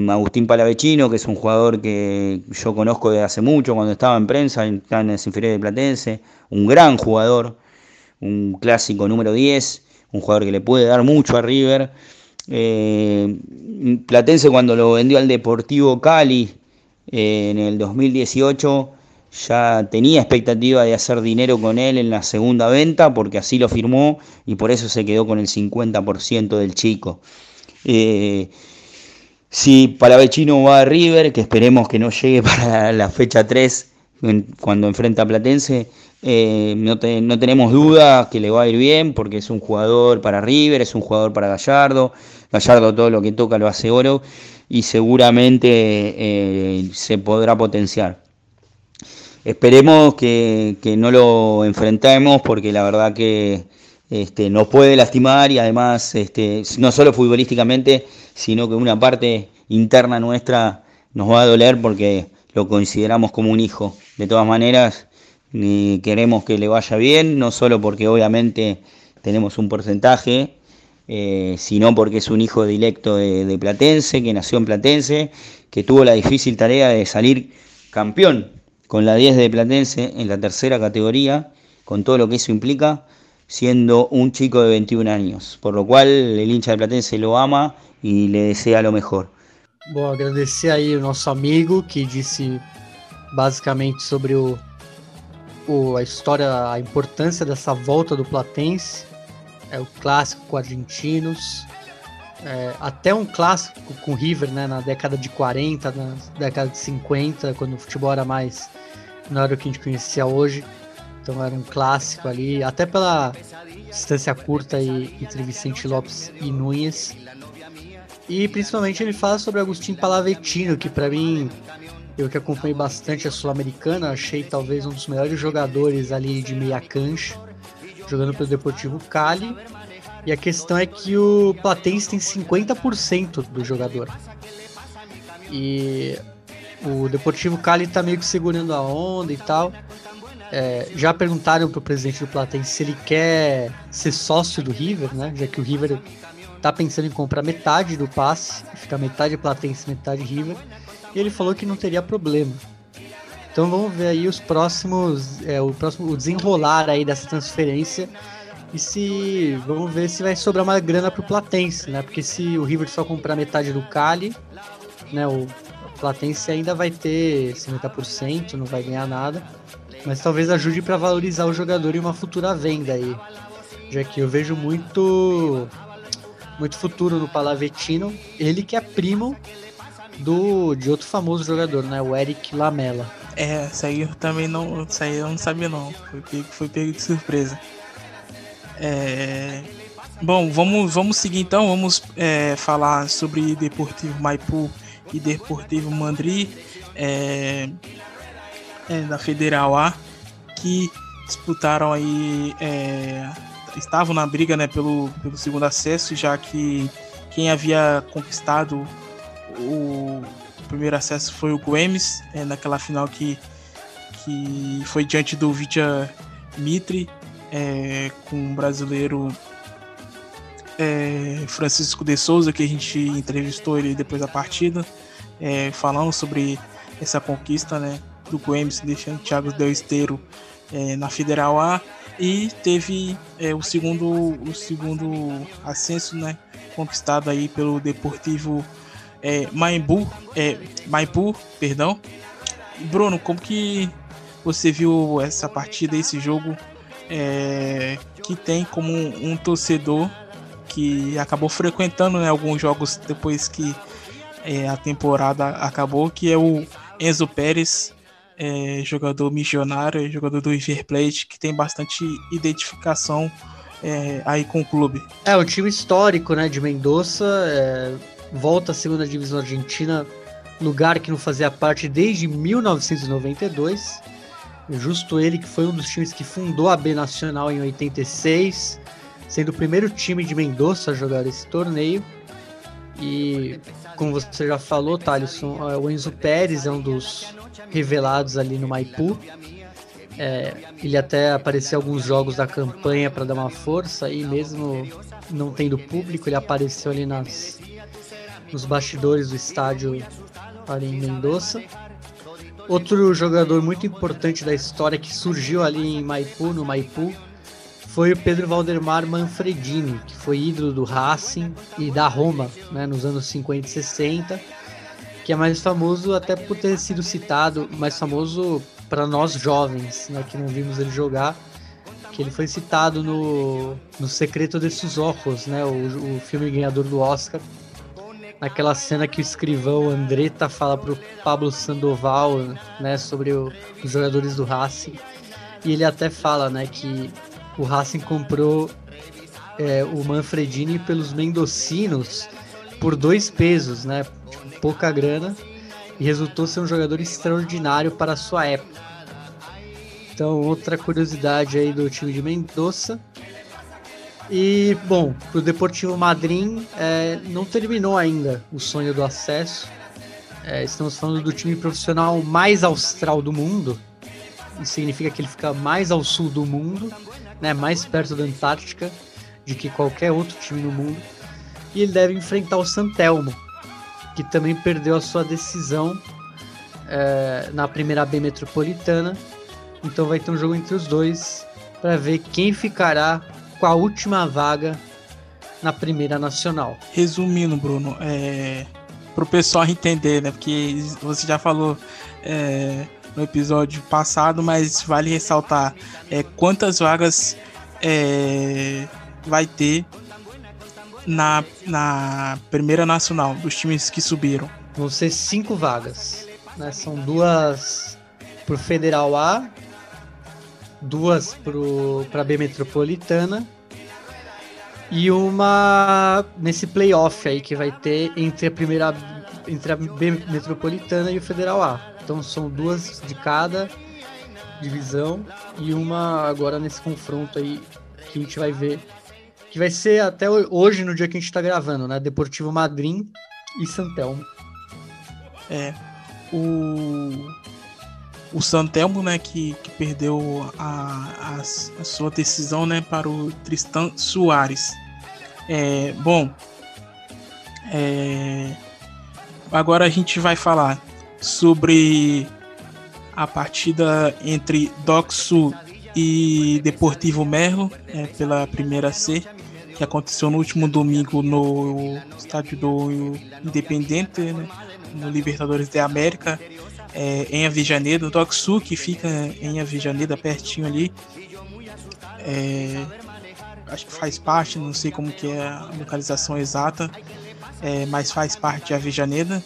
S4: Agustín Palavecino, que es un jugador que yo conozco desde hace mucho, cuando estaba en prensa, en las inferiores de Platense, un gran jugador, un clásico número 10, un jugador que le puede dar mucho a River. Eh, Platense cuando lo vendió al Deportivo Cali eh, en el 2018 ya tenía expectativa de hacer dinero con él en la segunda venta porque así lo firmó y por eso se quedó con el 50% del chico. Eh, si Palavecino va a River, que esperemos que no llegue para la fecha 3 cuando enfrenta a Platense, eh, no, tenemos duda que le va a ir bien porque es un jugador para River, es un jugador para Gallardo. Gallardo todo lo que toca lo hace oro y seguramente eh, se podrá potenciar. Esperemos que, no lo enfrentemos porque la verdad que este, nos puede lastimar y además este, no solo futbolísticamente, sino que una parte interna nuestra nos va a doler porque lo consideramos como un hijo. De todas maneras, queremos que le vaya bien, no solo porque obviamente tenemos un porcentaje, eh, sino porque es un hijo directo de, Platense, que nació en Platense, que tuvo la difícil tarea de salir campeón con la 10 de Platense en la tercera categoría, con todo lo que eso implica, siendo un chico de 21 años. Por lo cual el hincha de Platense lo ama e lhe deseja o melhor.
S2: Bom, agradecer aí o nosso amigo que disse basicamente sobre o, o, a história, a importância dessa volta do Platense, é o clássico com argentinos, é, até um clássico com River né, na década de 40, na década de 50, quando o futebol era mais. não era o que a gente conhecia hoje. Então era um clássico ali, até pela distância curta entre Vicente Lopes e Nunes. E principalmente ele fala sobre Agostinho Palavetino, que para mim, eu que acompanhei bastante a Sul-Americana, achei talvez um dos melhores jogadores ali de meia cancha, jogando pelo Deportivo Cali. E a questão é que o Platense tem 50% do jogador. E o Deportivo Cali tá meio que segurando a onda e tal. É, já perguntaram pro presidente do Platense se ele quer ser sócio do River, né? Já que o River tá pensando em comprar metade do passe, ficar metade Platense, metade River, e ele falou que não teria problema. Então vamos ver aí os próximos, é, o próximo o desenrolar aí dessa transferência e se vamos ver se vai sobrar uma grana pro Platense, né? Porque se o River só comprar metade do Cali, né, o Platense ainda vai ter 50%, não vai ganhar nada. Mas talvez ajude para valorizar o jogador em uma futura venda aí. Já que eu vejo muito muito futuro no Palavetino, ele que é primo do de outro famoso jogador, né, o Eric Lamela.
S1: É, isso aí eu também não, isso eu não sabia não, foi pego, foi pego de surpresa. É, bom, vamos, vamos seguir então, vamos é, falar sobre Deportivo Maipu e Deportivo Mandri é, é, da Federal A, que disputaram aí, é, estavam na briga né, pelo, pelo segundo acesso, já que quem havia conquistado o, o primeiro acesso foi o Guemes, é, naquela final que, que foi diante do Vitya Mitre, é, com o brasileiro é, Francisco de Souza, que a gente entrevistou ele depois da partida, é, falando sobre essa conquista né, do Guemes, deixando o Thiago Del Esteiro é, na Federal A e teve é, o segundo o segundo ascenso né, conquistado aí pelo Deportivo é, Maimbu, é, perdão. Bruno, como que você viu essa partida, esse jogo é, que tem como um, um, torcedor que acabou frequentando né, alguns jogos depois que é, a temporada acabou, que é o Enzo Pérez, é, jogador missionário, jogador do River Plate, que tem bastante identificação é, aí com o clube.
S2: É, um time histórico, né, de Mendoza, é, volta à segunda divisão argentina, lugar que não fazia parte desde 1992. Justo ele que foi um dos times que fundou a B Nacional em 86, sendo o primeiro time de Mendoza a jogar esse torneio. E como você já falou, Thalisson, é, o Enzo Pérez é um dos revelados ali no Maipu. É, ele até apareceu em alguns jogos da campanha para dar uma força e mesmo não tendo público, ele apareceu ali nas, nos bastidores do estádio ali em Mendoza. Outro jogador muito importante da história que surgiu ali em Maipu, no Maipu, foi o Pedro Valdemar Manfredini, que foi ídolo do Racing e da Roma né, nos anos 50 e 60, que é mais famoso até por ter sido citado, mais famoso para nós jovens, né, que não vimos ele jogar, que ele foi citado no, no Secreto de Sus Ojos, né, o, o filme ganhador do Oscar, naquela cena que o escrivão Andretta fala pro Pablo Sandoval, né, sobre o, os jogadores do Racing. E ele até fala, né, que o Racing comprou é, o Manfredini pelos mendocinos por dois pesos, né, tipo, pouca grana, e resultou ser um jogador extraordinário para a sua época. Então, outra curiosidade aí do time de Mendoza e, bom, o Deportivo Madrid é, não terminou ainda o sonho do acesso. É, estamos falando do time profissional mais austral do mundo. Isso significa que ele fica mais ao sul do mundo, né, mais perto da Antártica de que qualquer outro time no mundo. E ele deve enfrentar o Santelmo, que também perdeu a sua decisão é, na primeira B metropolitana. Então vai ter um jogo entre os dois para ver quem ficará com a última vaga na Primeira Nacional.
S1: Resumindo, Bruno, é, para o pessoal entender, né? Porque você já falou é, no episódio passado, mas vale ressaltar é, quantas vagas é, vai ter na, na Primeira Nacional dos times que subiram.
S2: Vão ser cinco vagas. Né? São duas pro Federal A duas para B Metropolitana e uma nesse playoff aí que vai ter entre a primeira entre a B Metropolitana e o Federal A. Então são duas de cada divisão e uma agora nesse confronto aí que a gente vai ver que vai ser até hoje no dia que a gente está gravando, né? Deportivo Madrid e Santelmo.
S1: É. O o Santelmo, né, que, que perdeu a, a, a, sua decisão, né, para o Tristan Soares. É, bom, é, agora a gente vai falar sobre a partida entre Doxu e Deportivo Merlo é, pela primeira C, que aconteceu no último domingo no estádio do Independente, né, no Libertadores da América é, em Avejaneda, o Doc Sul, que fica em Avejaneda, pertinho ali. É, acho que faz parte, não sei como que é a localização exata, é, mas faz parte de Avejaneda.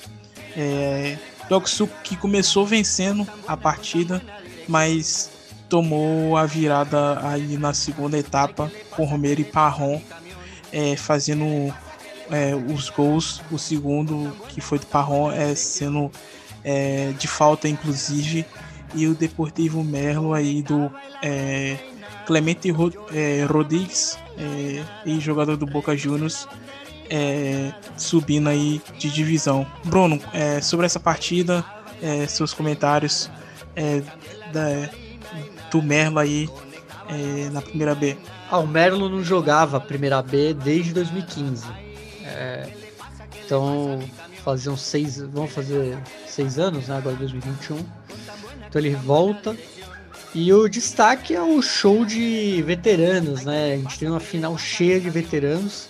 S1: É, Sul que começou vencendo a partida, mas tomou a virada aí na segunda etapa com Romero e Parron é, fazendo é, os gols. O segundo, que foi do Parron, é sendo é, de falta, inclusive. E o Deportivo Merlo aí do é, Clemente é, Rodrigues, é, jogador do Boca Juniors, é, subindo aí de divisão. Bruno, é, sobre essa partida, é, seus comentários é, da, do Merlo aí é, na primeira B.
S2: Ah, o Merlo não jogava a primeira B desde 2015. É, então faziam seis, vão fazer seis anos, né? Agora 2021. Então ele volta. E o destaque é o show de veteranos, né? A gente tem uma final cheia de veteranos.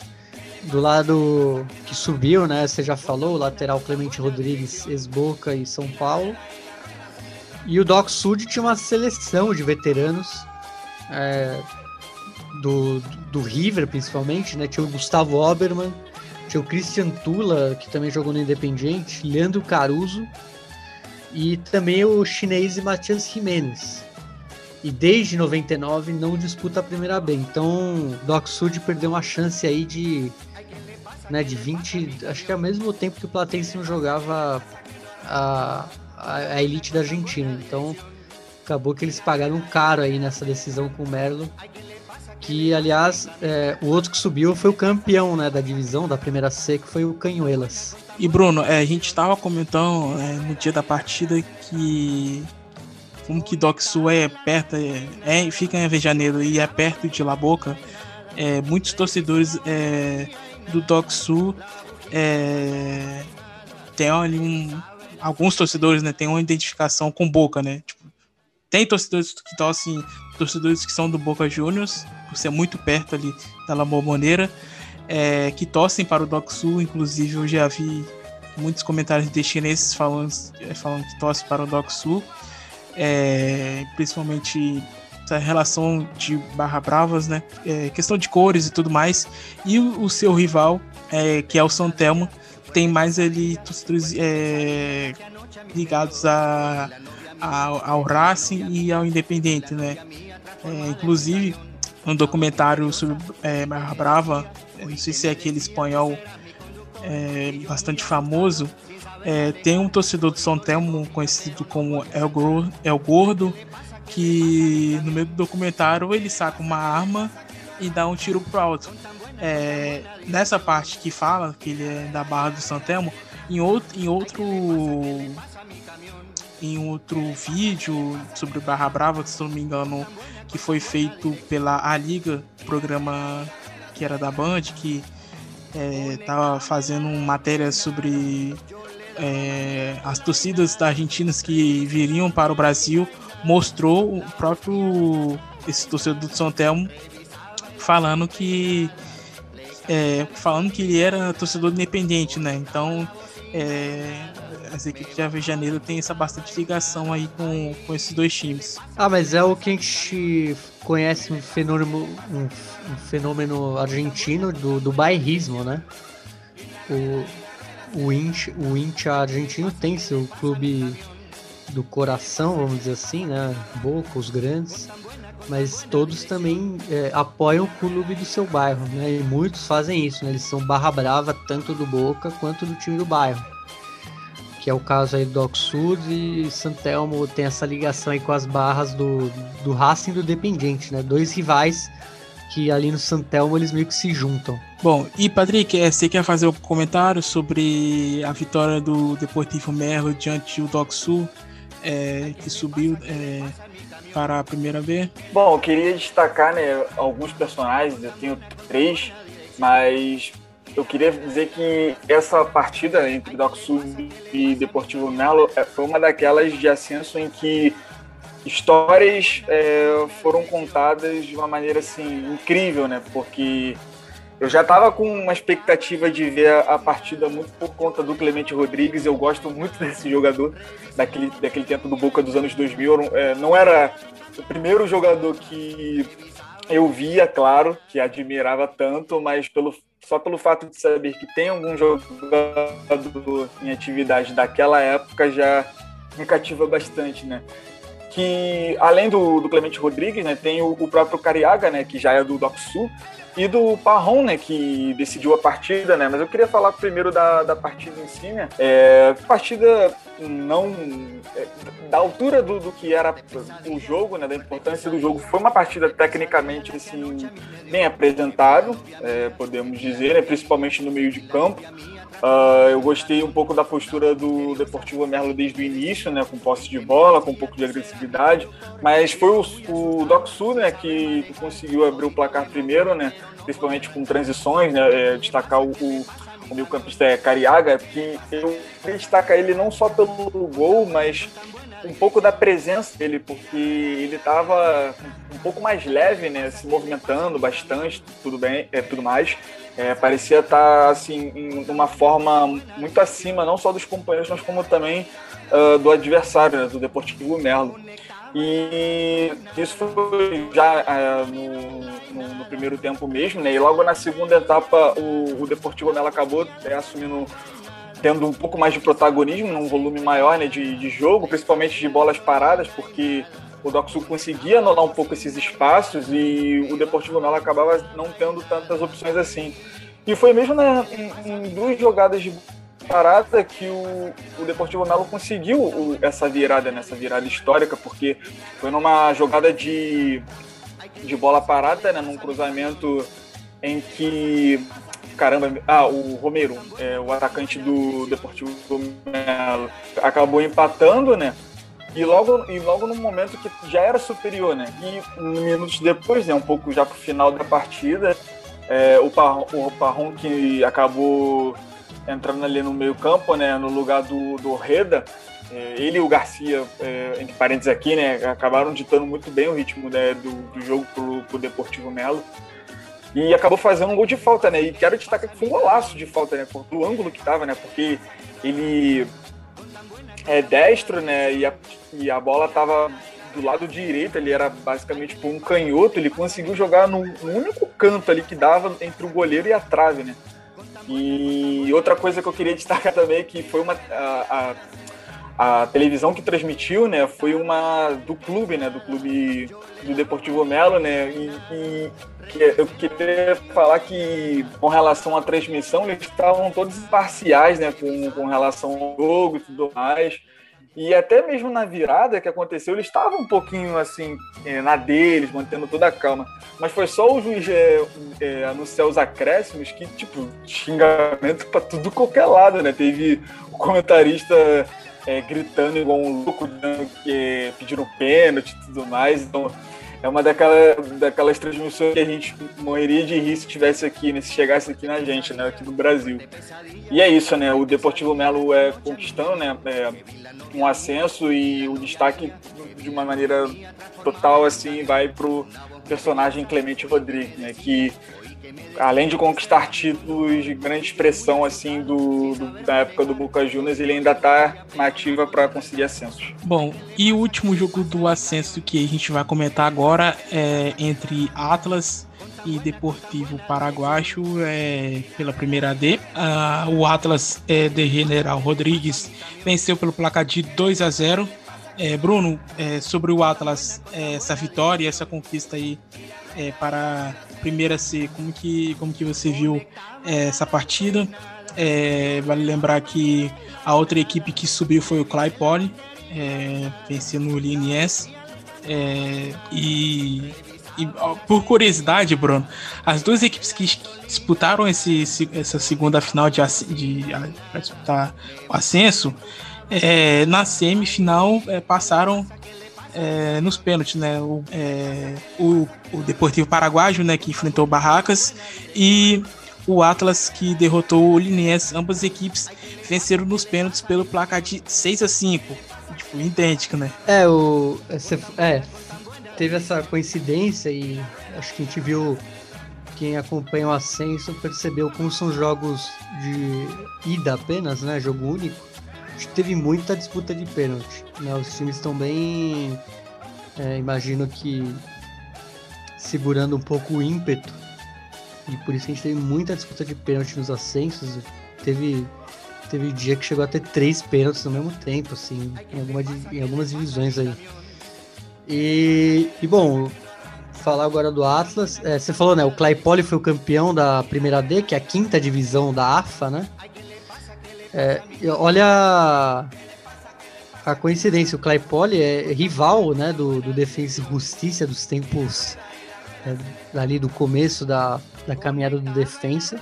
S2: Do lado que subiu, né? Você já falou, o lateral Clemente Rodrigues, ex-Boca e São Paulo. E o Doc Sud tinha uma seleção de veteranos. É, do, do River, principalmente, né? Tinha o Gustavo Oberman, tinha o Christian Tula, que também jogou no Independiente, Leandro Caruso e também o chinês Matias Jimenez. E desde 99 não disputa a primeira B. Então, Doc Sud perdeu uma chance aí de né, de 20, acho que é ao mesmo tempo que o Platense não jogava a, a, a, elite da Argentina. Então, acabou que eles pagaram caro aí nessa decisão com o Merlo que aliás é, o outro que subiu foi o campeão né, da divisão da primeira C, que foi o Canhoelas.
S1: E Bruno, é, a gente estava comentando é, no dia da partida que como que Doc Sul é perto, é, é, fica em Avejaneiro e é perto de La Boca, é, muitos torcedores é, do Doc é, tem ali um, alguns torcedores né, tem uma identificação com Boca, né? Tipo, tem torcedores que torcem, torcedores que são do Boca Juniors, por ser muito perto ali da La Bombonera, é, que torcem para o Doc Sul. Inclusive, eu já vi muitos comentários de chineses falando, é, falando que torcem para o Doc Sul, é, principalmente essa relação de Barra Bravas, né? É, questão de cores e tudo mais. E o, o seu rival, é, que é o São Telmo, tem mais ali é, ligados a ao, ao Racing e ao Independente, né? É, inclusive, um documentário sobre é, Barra Brava, não sei se é aquele espanhol é, bastante famoso, é, tem um torcedor do São Telmo conhecido como El Gordo, que no meio do documentário ele saca uma arma e dá um tiro pro alto. É, nessa parte que fala que ele é da Barra do São Telmo, em outro, em outro em outro vídeo sobre Barra Brava, se não me engano, que foi feito pela A Liga, programa que era da Band, que estava é, fazendo matéria sobre é, as torcidas da Argentina que viriam para o Brasil, mostrou o próprio esse torcedor do São Telmo falando que é, falando que ele era torcedor independente, né? Então é, as equipes de Avejaneiro têm essa bastante ligação aí com, com esses dois times.
S2: Ah, mas é o que a gente conhece um fenômeno, um, fenômeno argentino do, do bairrismo, né? O, o, Inch, o Incha argentino tem seu clube do coração, vamos dizer assim, né? Boca, os grandes. Mas todos também é, apoiam o clube do seu bairro, né? E muitos fazem isso, né? Eles são barra brava tanto do Boca quanto do time do bairro que é o caso aí do Sud e Santelmo tem essa ligação aí com as barras do, do Racing e do Dependente, né? Dois rivais que ali no Santelmo eles meio que se juntam.
S1: Bom, e Patrick, é, você quer fazer um comentário sobre a vitória do Deportivo Merlo diante do Doc Sul, é, que subiu é, para a primeira B?
S3: Bom, eu queria destacar né, alguns personagens, eu tenho três, mas eu queria dizer que essa partida entre Doc Sul e Deportivo Melo é, foi uma daquelas de ascenso em que histórias é, foram contadas de uma maneira assim incrível, né? Porque Eu já estava com uma expectativa de ver a partida muito por conta do Clemente Rodrigues. Eu gosto muito desse jogador, daquele, daquele tempo do Boca dos anos 2000. É, não era o primeiro jogador que eu via, claro, que admirava tanto, mas pelo, só pelo fato de saber que tem algum jogador em atividade daquela época já me cativa bastante, né? Que além do, do Clemente Rodrigues, né, tem o, o próprio Cariaga, né, que já é do Doxu, e do Parron, né, que decidiu a partida, né? Mas eu queria falar primeiro da, da partida em si, né? É, partida não é, da altura do, do que era o jogo, né? Da importância do jogo, foi uma partida tecnicamente assim bem apresentável, é, podemos dizer, né? principalmente no meio de campo. Uh, eu gostei um pouco da postura do Deportivo Merlo desde o início, né, com posse de bola, com um pouco de agressividade, mas foi o, o Doc Sul, né, que, que, conseguiu abrir o placar primeiro, né, principalmente com transições, né, é, destacar o, o, o meio campista é Cariaga, que eu destacar ele não só pelo gol, mas um pouco da presença dele, porque ele estava um pouco mais leve, né, se movimentando bastante, tudo bem, é tudo mais. É, parecia estar tá, assim em uma forma muito acima, não só dos companheiros, mas como também uh, do adversário, né, do Deportivo Merlo. E isso foi já uh, no, no, primeiro tempo mesmo, né? E logo na segunda etapa o, o Deportivo Merlo acabou é, assumindo tendo um pouco mais de protagonismo, num volume maior né, de, de jogo, principalmente de bolas paradas, porque o Doxu conseguia anular um pouco esses espaços e o Deportivo Melo acabava não tendo tantas opções assim. E foi mesmo na, em, em, duas jogadas de parada que o, o Deportivo Melo conseguiu o, essa virada, nessa né, virada histórica, porque foi numa jogada de, de bola parada, né, num cruzamento em que caramba, ah, o Romero, é, o atacante do Deportivo Melo, acabou empatando, né? E logo, e logo no momento que já era superior, né? E minutos depois, né, um pouco já pro final da partida, é, o, Parron, o Parron que acabou entrando ali no meio campo, né, no lugar do, do Reda, é, ele e o Garcia, é, entre parênteses aqui, né, acabaram ditando muito bem o ritmo né, do, do jogo pro, pro Deportivo Melo. E acabou fazendo um gol de falta, né? E quero destacar que foi um golaço de falta, né? Do ângulo que tava, né? Porque ele é destro, né? E a, e a bola tava do lado direito, ele era basicamente tipo, um canhoto, ele conseguiu jogar no, no, único canto ali que dava entre o goleiro e a trave, né? E outra coisa que eu queria destacar também é que foi uma a, a, a, televisão que transmitiu, né, foi uma do clube, né, do clube do Deportivo Melo, né, e, e eu queria falar que com relação à transmissão eles estavam todos parciais, né, com, com relação ao jogo e tudo mais. E até mesmo na virada que aconteceu, eles estavam um pouquinho assim, é, na deles, mantendo toda a calma. Mas foi só o juiz é, é, anunciar os acréscimos que, tipo, xingamento pra tudo qualquer lado, né? Teve o comentarista é, gritando igual um louco, que pediram pênalti e tudo mais. Então, é uma daquela, daquelas transmissões que a gente morreria de rir se tivesse aqui, né? Se chegasse aqui na gente, né? Aqui no Brasil. E é isso, né? O Deportivo Melo é conquistando, né? É um ascenso e o destaque de uma maneira total, assim, vai pro personagem Clemente Rodrigues, né? Que além de conquistar títulos de grande expressão assim do, do da época do Boca Juniors, ele ainda está na ativa para conseguir ascensos.
S1: Bom, e o último jogo do ascenso que a gente vai comentar agora é entre Atlas e Deportivo Paraguacho é, pela primeira D. Uh, o Atlas é, de General Rodrigues venceu pelo placar de 2 a 0. É, Bruno, é, sobre o Atlas, é, essa vitória, essa conquista aí é, para a primeira C, como que, como que você viu é, essa partida? É, vale lembrar que a outra equipe que subiu foi o Claypole, é, vencendo o Liniers. É, e, e, por curiosidade, Bruno, as duas equipes que disputaram esse, essa segunda final de, de, de disputar o ascenso, é, na semifinal é, passaram é, nos pênaltis, né? O, é, o, o Deportivo Paraguaio, né, que enfrentou Barracas, e o Atlas, que derrotou o Liniers. Ambas equipes venceram nos pênaltis pelo placar de 6 a 5 Tipo, idêntico, né?
S2: É, o. É, teve essa coincidência e acho que a gente viu quem acompanha o ascenso percebeu como são jogos de ida apenas, né? Jogo único. Teve muita disputa de pênalti. Né? Os times estão bem. É, imagino que segurando um pouco o ímpeto. E por isso a gente teve muita disputa de pênalti nos ascensos. Teve, teve dia que chegou a ter três pênaltis ao mesmo tempo, assim, em, alguma, em algumas divisões aí. E, e bom, falar agora do Atlas. É, você falou, né? O Claypole foi o campeão da primeira D, que é a quinta divisão da AFA, né? É, olha a coincidência, o Claypole é rival né, do, do Defensa e Justiça dos tempos é, ali do começo da, da caminhada do Defensa.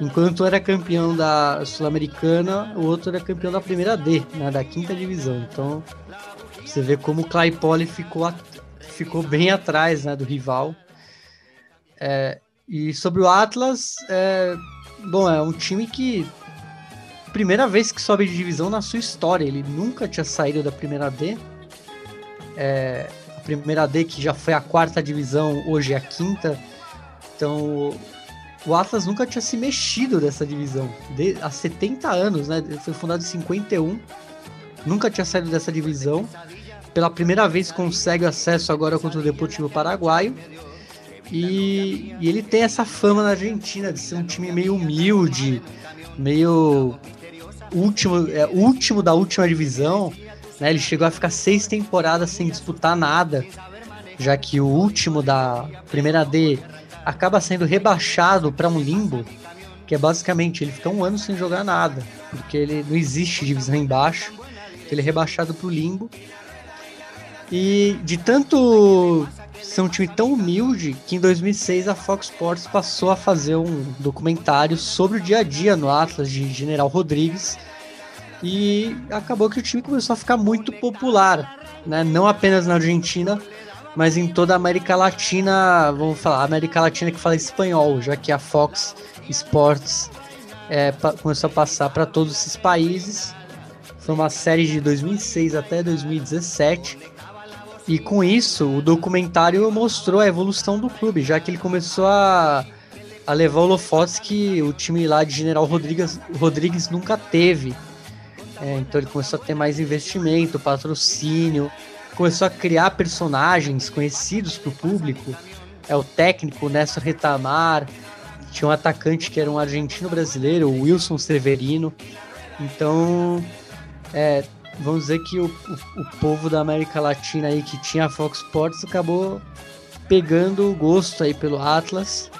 S2: Enquanto era campeão da Sul-Americana, o outro era campeão da primeira D, né, da quinta divisão. Então, você vê como o Claypole ficou ficou bem atrás né, do rival. É, e sobre o Atlas, é, bom, é um time que primeira vez que sobe de divisão na sua história. Ele nunca tinha saído da primeira D. É, a primeira D que já foi a quarta divisão, hoje é a quinta. Então o Atlas nunca tinha se mexido dessa divisão. De, há 70 anos, né? Ele foi fundado em 51. Nunca tinha saído dessa divisão pela primeira vez consegue acesso agora contra o Deportivo Paraguaio. E, e, ele tem essa fama na Argentina de ser um time meio humilde, meio último, é, último da última divisão. Né? Ele chegou a ficar seis temporadas sem disputar nada, já que o último da primeira D acaba sendo rebaixado para um limbo, que é basicamente ele fica um ano sem jogar nada, porque ele não existe divisão embaixo, ele é rebaixado para o limbo e de tanto ser um time tão humilde que em 2006 a Fox Sports passou a fazer um documentário sobre o dia a dia no Atlas de General Rodrigues e acabou que o time começou a ficar muito popular, né? Não apenas na Argentina, mas em toda a América Latina, vamos falar, América Latina que fala espanhol, já que a Fox Sports é, começou a passar para todos esses países. Foi uma série de 2006 até 2017 e com isso, o documentário mostrou a evolução do clube, já que ele começou a, a levar holofotes que o time lá de General Rodrigues, Rodrigues nunca teve. É, então ele começou a ter mais investimento, patrocínio, começou a criar personagens conhecidos para o público. É o técnico Néstor Retamar, tinha um atacante que era um argentino brasileiro, o Wilson Severino. Então, é, vamos dizer que o, o, o, povo da América Latina aí que tinha a Fox Sports acabou pegando o gosto aí pelo Atlas.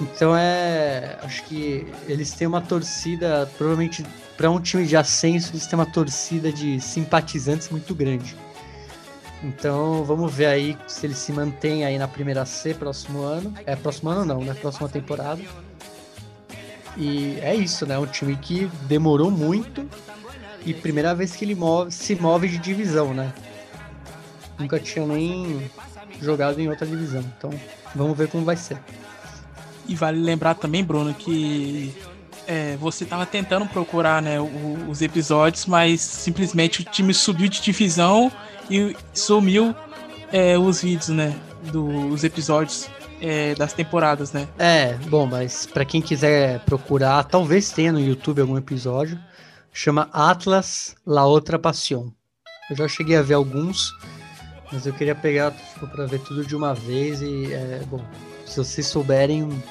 S2: Então é, acho que eles têm uma torcida, provavelmente para um time de ascenso, eles têm uma torcida de simpatizantes muito grande. Então vamos ver aí se ele se mantém aí na primeira C próximo ano. É próximo ano não, né? Próxima temporada. E é isso, né? Um time que demorou muito e primeira vez que ele move, se move de divisão, né? Nunca tinha nem jogado em outra divisão. Então, vamos ver como vai ser.
S1: E vale lembrar também, Bruno, que é, você estava tentando procurar né, o, os episódios, mas simplesmente o time subiu de divisão e sumiu é, os vídeos, né? Dos episódios é, das temporadas, né?
S2: É, bom, mas para quem quiser procurar, talvez tenha no YouTube algum episódio chama Atlas La Outra Passion. Eu já cheguei a ver alguns, mas eu queria pegar tipo, para ver tudo de uma vez e, é, bom, se vocês souberem,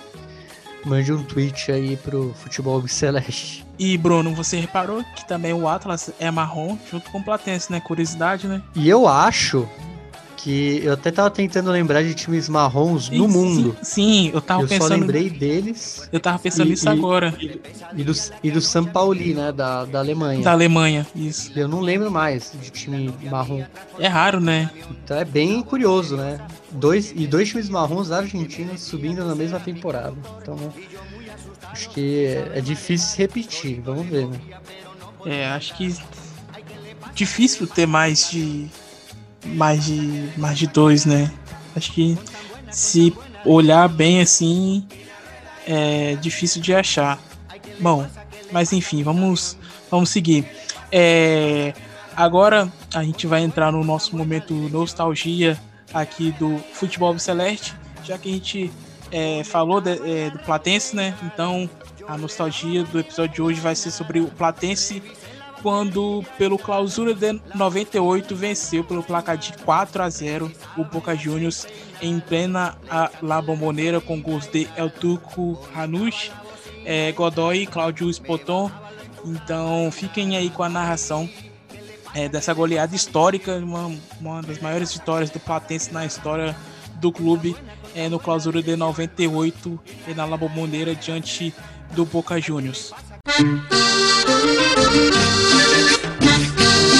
S2: mande um tweet aí pro Futebol Celeste.
S1: E Bruno, você reparou que também o Atlas é marrom junto com o Platense, né? Curiosidade, né?
S2: E eu acho que eu até tava tentando lembrar de times marrons no mundo.
S1: Sim, eu tava
S2: eu
S1: pensando.
S2: Eu só lembrei deles.
S1: Eu tava pensando nisso agora.
S2: E, e, do, e do São Pauli, né? Da, da Alemanha.
S1: Da Alemanha, isso.
S2: Eu não lembro mais de time marrom.
S1: É raro, né?
S2: Então é bem curioso, né? Dois, e dois times marrons argentinos subindo na mesma temporada. Então, acho que é difícil se repetir. Vamos ver, né?
S1: É, acho que difícil ter mais de mais de mais de dois, né? Acho que se olhar bem assim é difícil de achar. Bom, mas enfim, vamos vamos seguir. É, agora a gente vai entrar no nosso momento nostalgia aqui do futebol celeste, já que a gente é, falou de, é, do Platense, né? Então a nostalgia do episódio de hoje vai ser sobre o Platense quando pelo clausura de 98 venceu pelo placar de 4 a 0 o Boca Juniors em plena La Bombonera com gols de El Turco Hanush, é, Godoy e Cláudio Spoton. Então fiquem aí com a narração é, dessa goleada histórica, uma, uma das maiores vitórias do Platense na história do clube é, no clausura de 98 e na La Bombonera diante do Boca Juniors.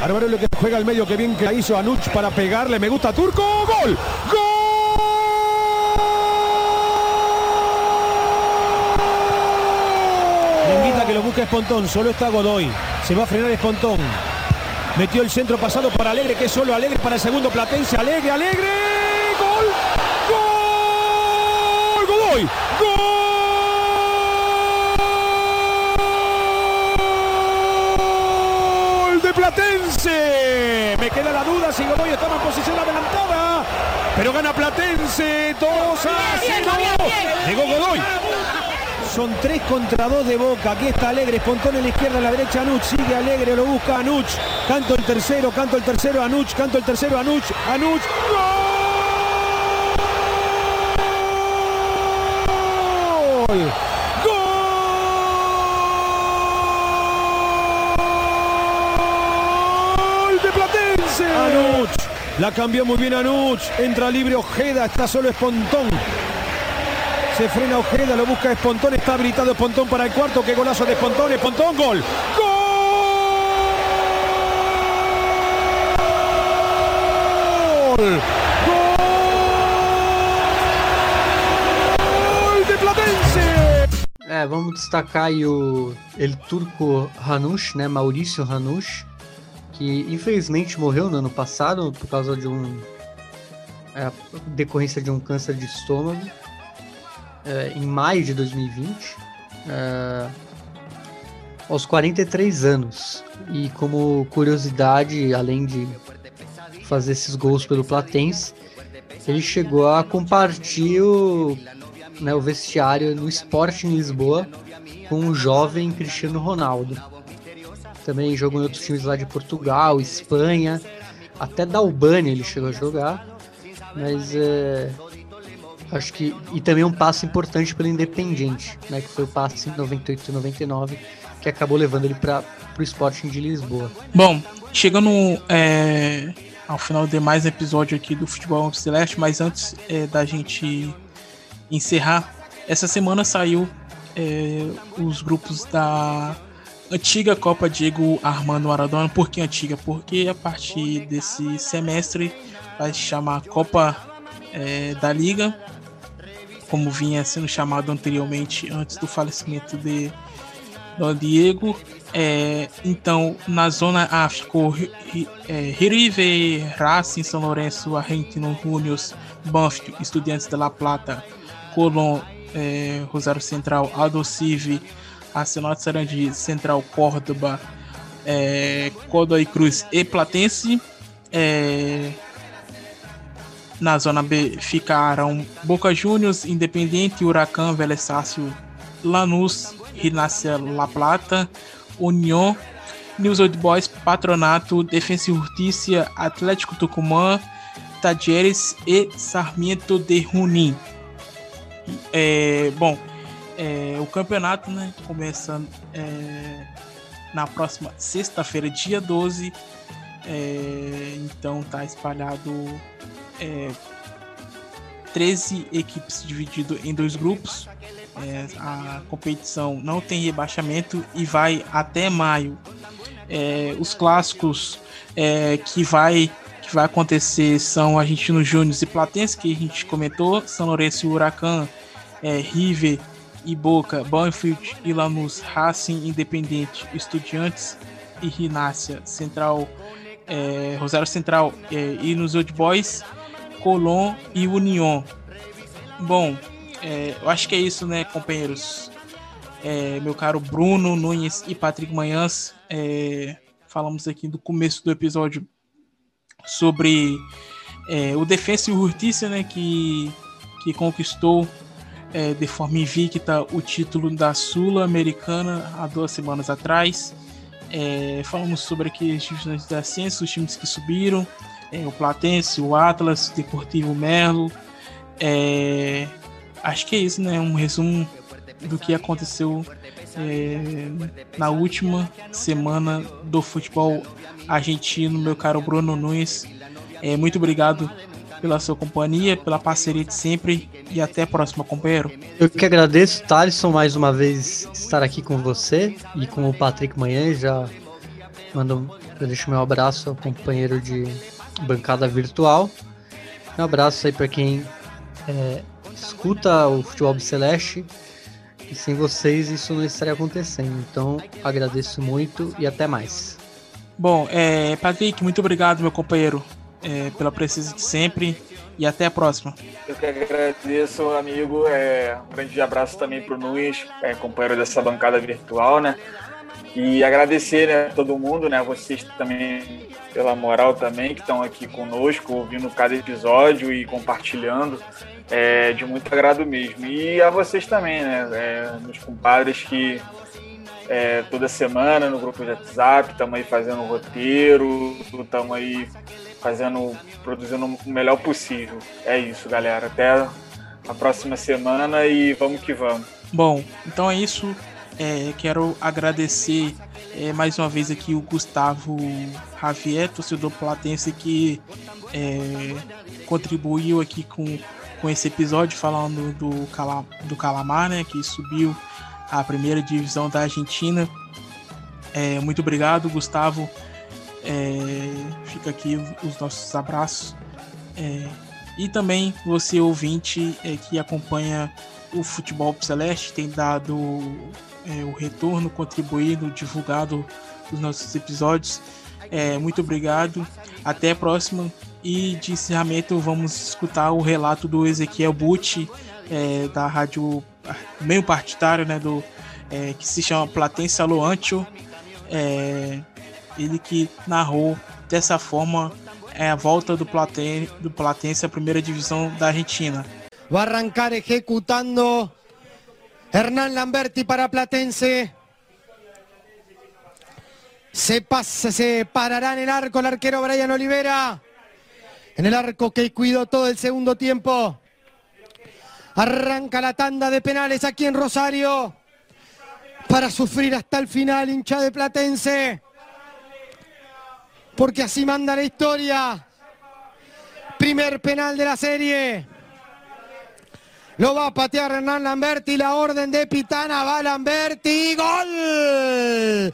S5: Álvaro que juega al medio, que bien que la hizo Anuch para pegarle. Me gusta Turco. ¡Gol! ¡Gol! Invita que lo busque Espontón. Solo está Godoy. Se va a frenar Espontón. Metió el centro pasado para Alegre, que solo Alegre para el segundo Platense. Alegre, Alegre. ¡Gol! ¡Gol! ¡Godoy! Queda la duda si Godoy estaba en posición adelantada. Pero gana Platense. 2 a 0. Llegó Godoy. Son 3 contra 2 de Boca. Aquí está Alegre. Espontón en la izquierda, en la derecha Anuch. Sigue Alegre, lo busca Anuch. Canto el tercero, canto el tercero Anuch. Canto el tercero Anuch. Anuch. ¡Gol La cambió muy bien Anuch. Entra libre Ojeda. Está solo Espontón. Se frena Ojeda, lo busca Espontón, está habilitado Espontón para el cuarto, qué golazo de Espontón, Espontón, gol. ¡Gol! ¡Gol de Platense!
S2: É, vamos destacar o El Turco Hanush, né? Maurício Hanush, que infelizmente morreu no ano passado por causa de um. É, decorrência de um câncer de estômago, é, em maio de 2020, é, aos 43 anos. E como curiosidade, além de fazer esses gols pelo Platense, ele chegou a compartilhar o, né, o vestiário no Sport em Lisboa com o jovem Cristiano Ronaldo. Também jogou em outros times lá de Portugal, Espanha, até da Albânia ele chegou a jogar. Mas é, acho que. E também um passo importante pelo Independiente, né? Que foi o passe em 98 e 99, que acabou levando ele para o Sporting de Lisboa.
S1: Bom, chegando é, ao final de mais episódio aqui do Futebol Celeste, mas antes é, da gente encerrar, essa semana saiu é, os grupos da antiga Copa Diego Armando Maradona. Por que antiga? Porque a partir desse semestre vai se chamar Copa é, da Liga, como vinha sendo chamado anteriormente antes do falecimento de Don Diego. É, então, na zona A ficou é, River, Racing, São Lourenço, Argentino Juniors, Banfield, Estudiantes de La Plata, Colón, é, Rosário Central, Aldo Civi, Arsenal Sarandi, Central Córdoba, é, Godoy Cruz e Platense. É, na zona B ficaram Boca Juniors, Independiente, Huracan, Vélez Sácio, Lanús, Rinácia La Plata, União, News Old Boys, Patronato, Defensa e Justiça, Atlético Tucumã, Tajeres e Sarmiento de Junín. É, bom, é, o campeonato né, começa é, na próxima sexta-feira, dia 12. É, então tá espalhado é, 13 equipes dividido em dois grupos. É, a competição não tem rebaixamento e vai até maio. É, os clássicos é, que vai que vai acontecer são Argentino Júnior e Platense, que a gente comentou, São Lourenço e Huracan, é, River e Boca, Banfield e Lanús, Racing, Independente, Estudiantes e Rinácia, Central, é, Rosário Central é, e nos Old Boys, Colón e União. Bom, é, eu acho que é isso, né, companheiros? É, meu caro Bruno Nunes e Patrick Manhãs, é, falamos aqui do começo do episódio sobre é, o Defensa e o Justiça, né, que, que conquistou é, de forma invicta o título da Sul-Americana há duas semanas atrás. É, falamos sobre aqui divisões da ciência, os times que subiram, é, o Platense, o Atlas, o Deportivo Merlo. É, acho que é isso, né? Um resumo do que aconteceu é, na última semana do futebol argentino, meu caro Bruno Nunes. É, muito obrigado pela sua companhia, pela parceria de sempre e até a próxima, companheiro.
S2: Eu que agradeço, Thalisson, mais uma vez estar aqui com você e com o Patrick Manhã. Já mando, eu deixo meu abraço ao companheiro de bancada virtual. Um abraço aí para quem é, escuta o Futebol Celeste. E sem vocês isso não estaria acontecendo. Então agradeço muito e até mais.
S1: Bom, é, Patrick, muito obrigado, meu companheiro, é, pela presença de sempre e até a próxima.
S3: Eu que agradeço, amigo. É, um grande abraço também para o Nunes, é, companheiro dessa bancada virtual, né? E agradecer né, a todo mundo, né? Vocês também pela moral também, que estão aqui conosco, ouvindo cada episódio e compartilhando. É, de muito agrado mesmo. E a vocês também, né? É, meus compadres que é, toda semana no grupo de WhatsApp, estamos aí fazendo roteiro, estamos aí fazendo, produzindo o melhor possível. É isso, galera. Até a próxima semana e vamos que vamos.
S1: Bom, então é isso. É, quero agradecer é, mais uma vez aqui o Gustavo Javier, torcedor platense, que é, contribuiu aqui com, com esse episódio falando do, Cala, do Calamar, né, que subiu a primeira divisão da Argentina. É, muito obrigado, Gustavo. É, fica aqui os nossos abraços. É, e também você, ouvinte, é, que acompanha o Futebol Celeste, tem dado é, o retorno, contribuído, divulgado os nossos episódios. É, muito obrigado. Até a próxima. E de encerramento, vamos escutar o relato do Ezequiel Butti, é, da rádio meio partidário, né, do, é, que se chama Platense Aloantio. Ele que narrou dessa forma é, a volta do, Platen, do Platense à primeira divisão da Argentina.
S6: Va a arrancar ejecutando Hernán Lamberti para Platense. Se, pasa, se parará en el arco el arquero Brian Olivera. En el arco que cuidó todo el segundo tiempo. Arranca la tanda de penales aquí en Rosario. Para sufrir hasta el final, hincha de Platense. Porque así manda la historia. Primer penal de la serie. Lo va a patear Hernán Lamberti. La orden de Pitana va Lamberti. Gol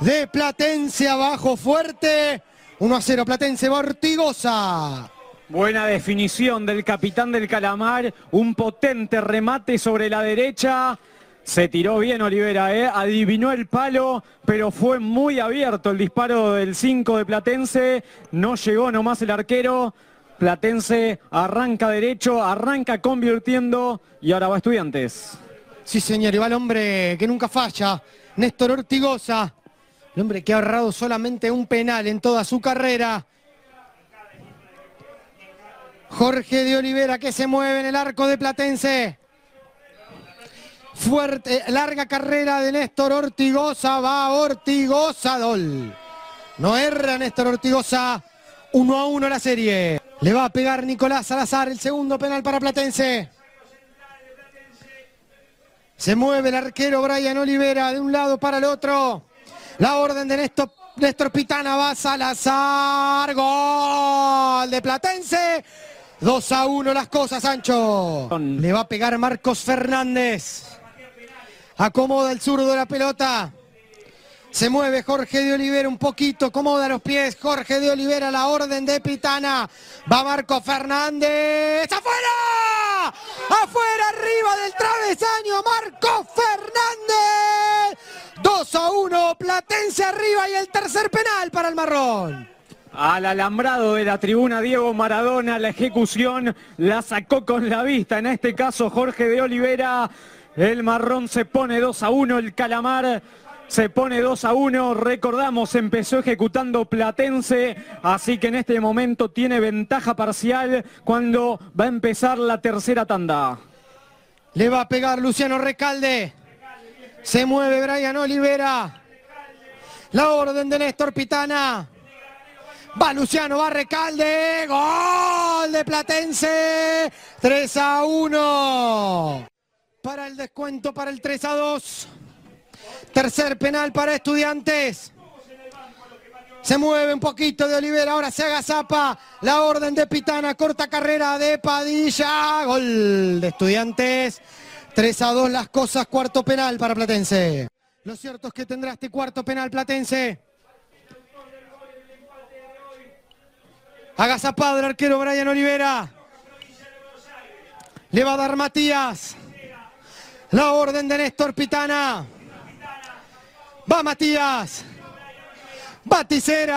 S6: de Platense abajo fuerte. 1 a 0 Platense Bortigosa.
S7: Buena definición del capitán del Calamar, un potente remate sobre la derecha. Se tiró bien Olivera, ¿eh? adivinó el palo, pero fue muy abierto el disparo del 5 de Platense. No llegó nomás el arquero. Platense arranca derecho, arranca convirtiendo y ahora va Estudiantes.
S6: Sí, señor, y va el hombre que nunca falla, Néstor Ortigosa. El hombre que ha ahorrado solamente un penal en toda su carrera. Jorge de Olivera que se mueve en el arco de Platense. Fuerte, larga carrera de Néstor Ortigosa. Va Ortigosa, Dol. No erra Néstor Ortigosa. 1 a 1 la serie. Le va a pegar Nicolás Salazar el segundo penal para Platense. Se mueve el arquero Brian Olivera de un lado para el otro. La orden de Néstor, Néstor Pitana va Salazar. Gol de Platense. 2 a 1 las cosas, Sancho. Le va a pegar Marcos Fernández. Acomoda el zurdo de la pelota. Se mueve Jorge de Olivera un poquito, acomoda los pies. Jorge de Olivera, la orden de Pitana. Va Marco Fernández. ¡Afuera! ¡Afuera! Arriba del travesaño. Marco Fernández. 2 a 1. Platense arriba y el tercer penal para el marrón.
S7: Al alambrado de la tribuna Diego Maradona, la ejecución la sacó con la vista. En este caso Jorge de Olivera. El marrón se pone 2 a 1. El calamar se pone 2 a 1, recordamos, empezó ejecutando Platense, así que en este momento tiene ventaja parcial cuando va a empezar la tercera tanda.
S6: Le va a pegar Luciano Recalde. Se mueve Brian Olivera. La orden de Néstor Pitana. Va Luciano, va Recalde. Gol de Platense. 3 a 1. Para el descuento, para el 3 a 2. Tercer penal para estudiantes. Se mueve un poquito de Olivera, ahora se haga zapa. La orden de Pitana, corta carrera de Padilla. Gol de estudiantes. 3 a 2 las cosas, cuarto penal para Platense. Lo cierto es que tendrá este cuarto penal Platense. Haga zapado el arquero Brian Olivera. Le va a dar Matías. La orden de Néstor Pitana. Va Matías. Baticera.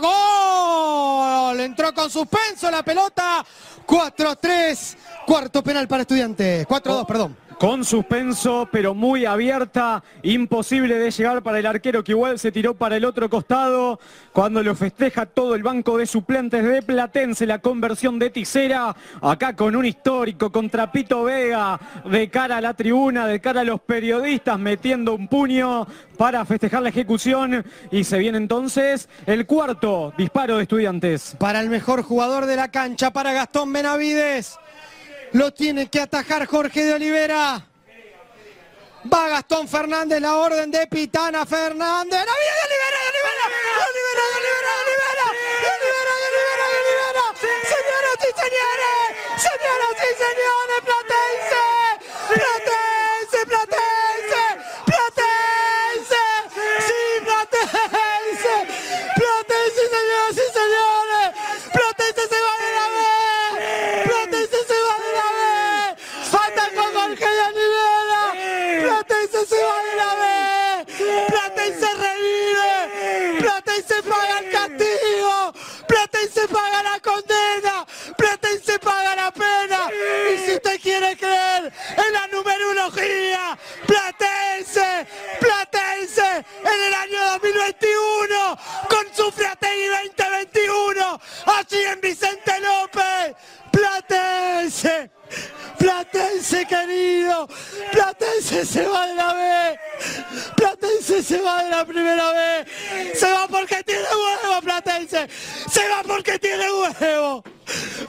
S6: Gol. Entró con suspenso la pelota. 4-3. Cuarto penal para estudiantes. 4-2, perdón
S7: con suspenso, pero muy abierta, imposible de llegar para el arquero que igual se tiró para el otro costado, cuando lo festeja todo el banco de suplentes de Platense, la conversión de Ticera, acá con un histórico, con Trapito Vega, de cara a la tribuna, de cara a los periodistas, metiendo un puño para festejar la ejecución, y se viene entonces el cuarto disparo de estudiantes.
S6: Para el mejor jugador de la cancha, para Gastón Benavides. Lo tiene que atajar Jorge de Olivera. Va Gastón Fernández, la orden de Pitana Fernández. ¡La vida de Olivera, de Olivera! ¡De Olivera, de Olivera, de Olivera! ¡De Olivera, de Olivera, de Olivera! ¡Señoras y señores! ¡Señoras y señores! ¡Platense! ¡Platense! ¡Platense! ¡Sí, Platense! ¡Platense, señoras y señores! ¡Platense se va de la vez! ¡Platense se va de la vez! ¡Atacó Jorge de Olivera! ¡Platense se va de la vez! ¡Platense revive! ¡Platense paga el castigo! ¡Platense paga la condena! ¡Platense paga la pena! Y si usted quiere creer en la numerología, Platense, Platense, en el año 2021, con su Frategui 2021, allí en Vicente López, Platense. Platense querido, Platense se va de la B, Platense se va de la primera B, se va porque tiene huevo Platense, se va porque tiene huevo,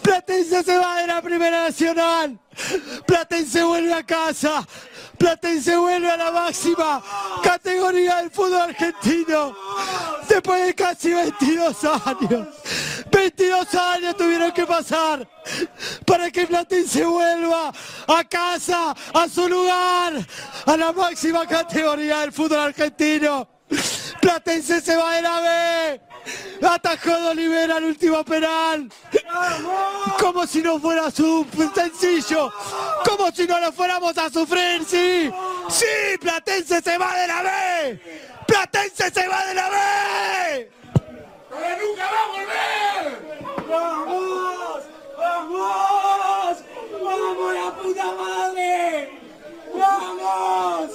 S6: Platense se va de la primera nacional, Platense vuelve a casa, Platense vuelve a la máxima categoría del fútbol argentino, después de casi 22 años, 22 años tuvieron que pasar para que Platense vuelva a casa, a su lugar, a la máxima categoría del fútbol argentino. Platense se va de la B. Atajó de Olivera el último penal. Como si no fuera sencillo. Como si no lo fuéramos a sufrir, sí. Sí, Platense se va de la B. Platense se va de la B.
S8: ¡Pero nunca va a volver!
S6: ¡Vamos! ¡Vamos! ¡Vamos la puta madre! ¡Vamos!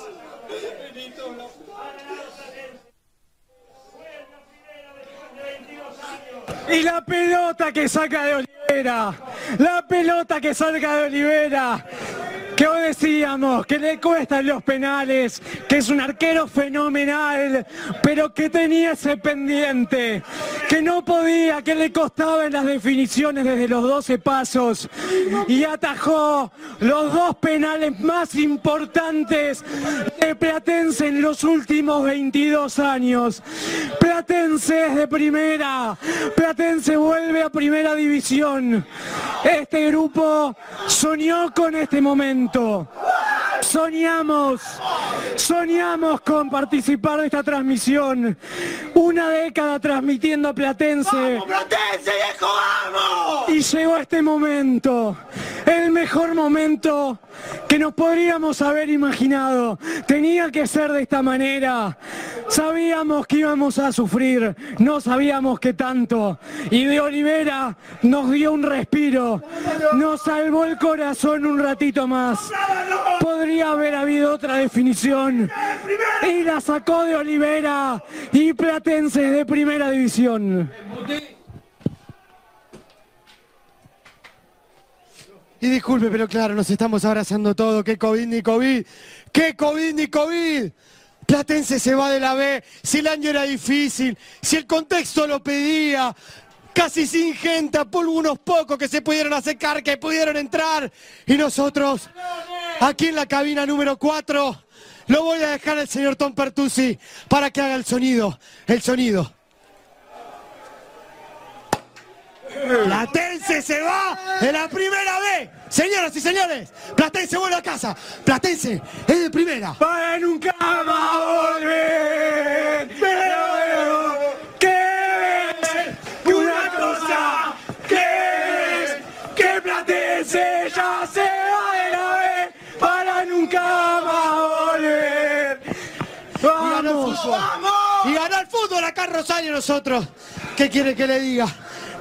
S7: Y la pelota que saca de Olivera, la pelota que salga de Olivera, que hoy decíamos que le cuestan los penales, que es un arquero fenomenal, pero que tenía ese pendiente, que no podía, que le costaba en las definiciones desde los 12 pasos y atajó los dos penales más importantes de Platense en los últimos 22 años. Platense es de primera, Platense vuelve a primera división. Este grupo soñó con este momento. Soñamos, soñamos con participar de esta transmisión. Una década transmitiendo a Platense.
S8: Platense, viejo, vamos!
S7: Y llegó este momento, el mejor momento que nos podríamos haber imaginado. Tenía que ser de esta manera. Sabíamos que íbamos a sufrir, no sabíamos que tanto. Y de Olivera nos dio un respiro, nos salvó el corazón un ratito más. Podría haber habido otra definición. Y la sacó de Olivera y Platense de primera división.
S6: Y disculpe, pero claro, nos estamos abrazando todo. ¿Qué COVID ni COVID? ¿Qué COVID ni COVID? Platense se va de la B, si el año era difícil, si el contexto lo pedía, casi sin gente, polvo unos pocos que se pudieron acercar, que pudieron entrar. Y nosotros, aquí en la cabina número 4, lo voy a dejar al señor Tom Pertusi para que haga el sonido, el sonido. Platense se va de la primera B. Señoras y señores, Platense vuelve a casa. Platense es de primera.
S7: Para nunca más volver. Pero
S6: fútbol. Y ganó el fútbol acá en Rosario nosotros. ¿Qué quiere que le diga?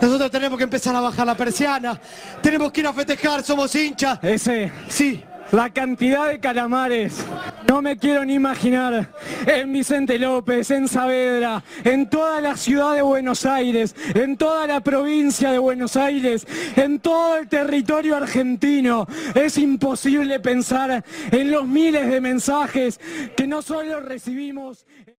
S6: Nosotros tenemos que empezar a bajar la persiana. Tenemos que ir a festejar, somos hinchas.
S7: Ese.
S6: Sí.
S7: La cantidad de calamares, no me quiero ni imaginar, en Vicente López, en Saavedra, en toda la ciudad de Buenos Aires, en toda la provincia de Buenos Aires, en todo el territorio argentino. Es imposible pensar en los miles de mensajes que no solo recibimos...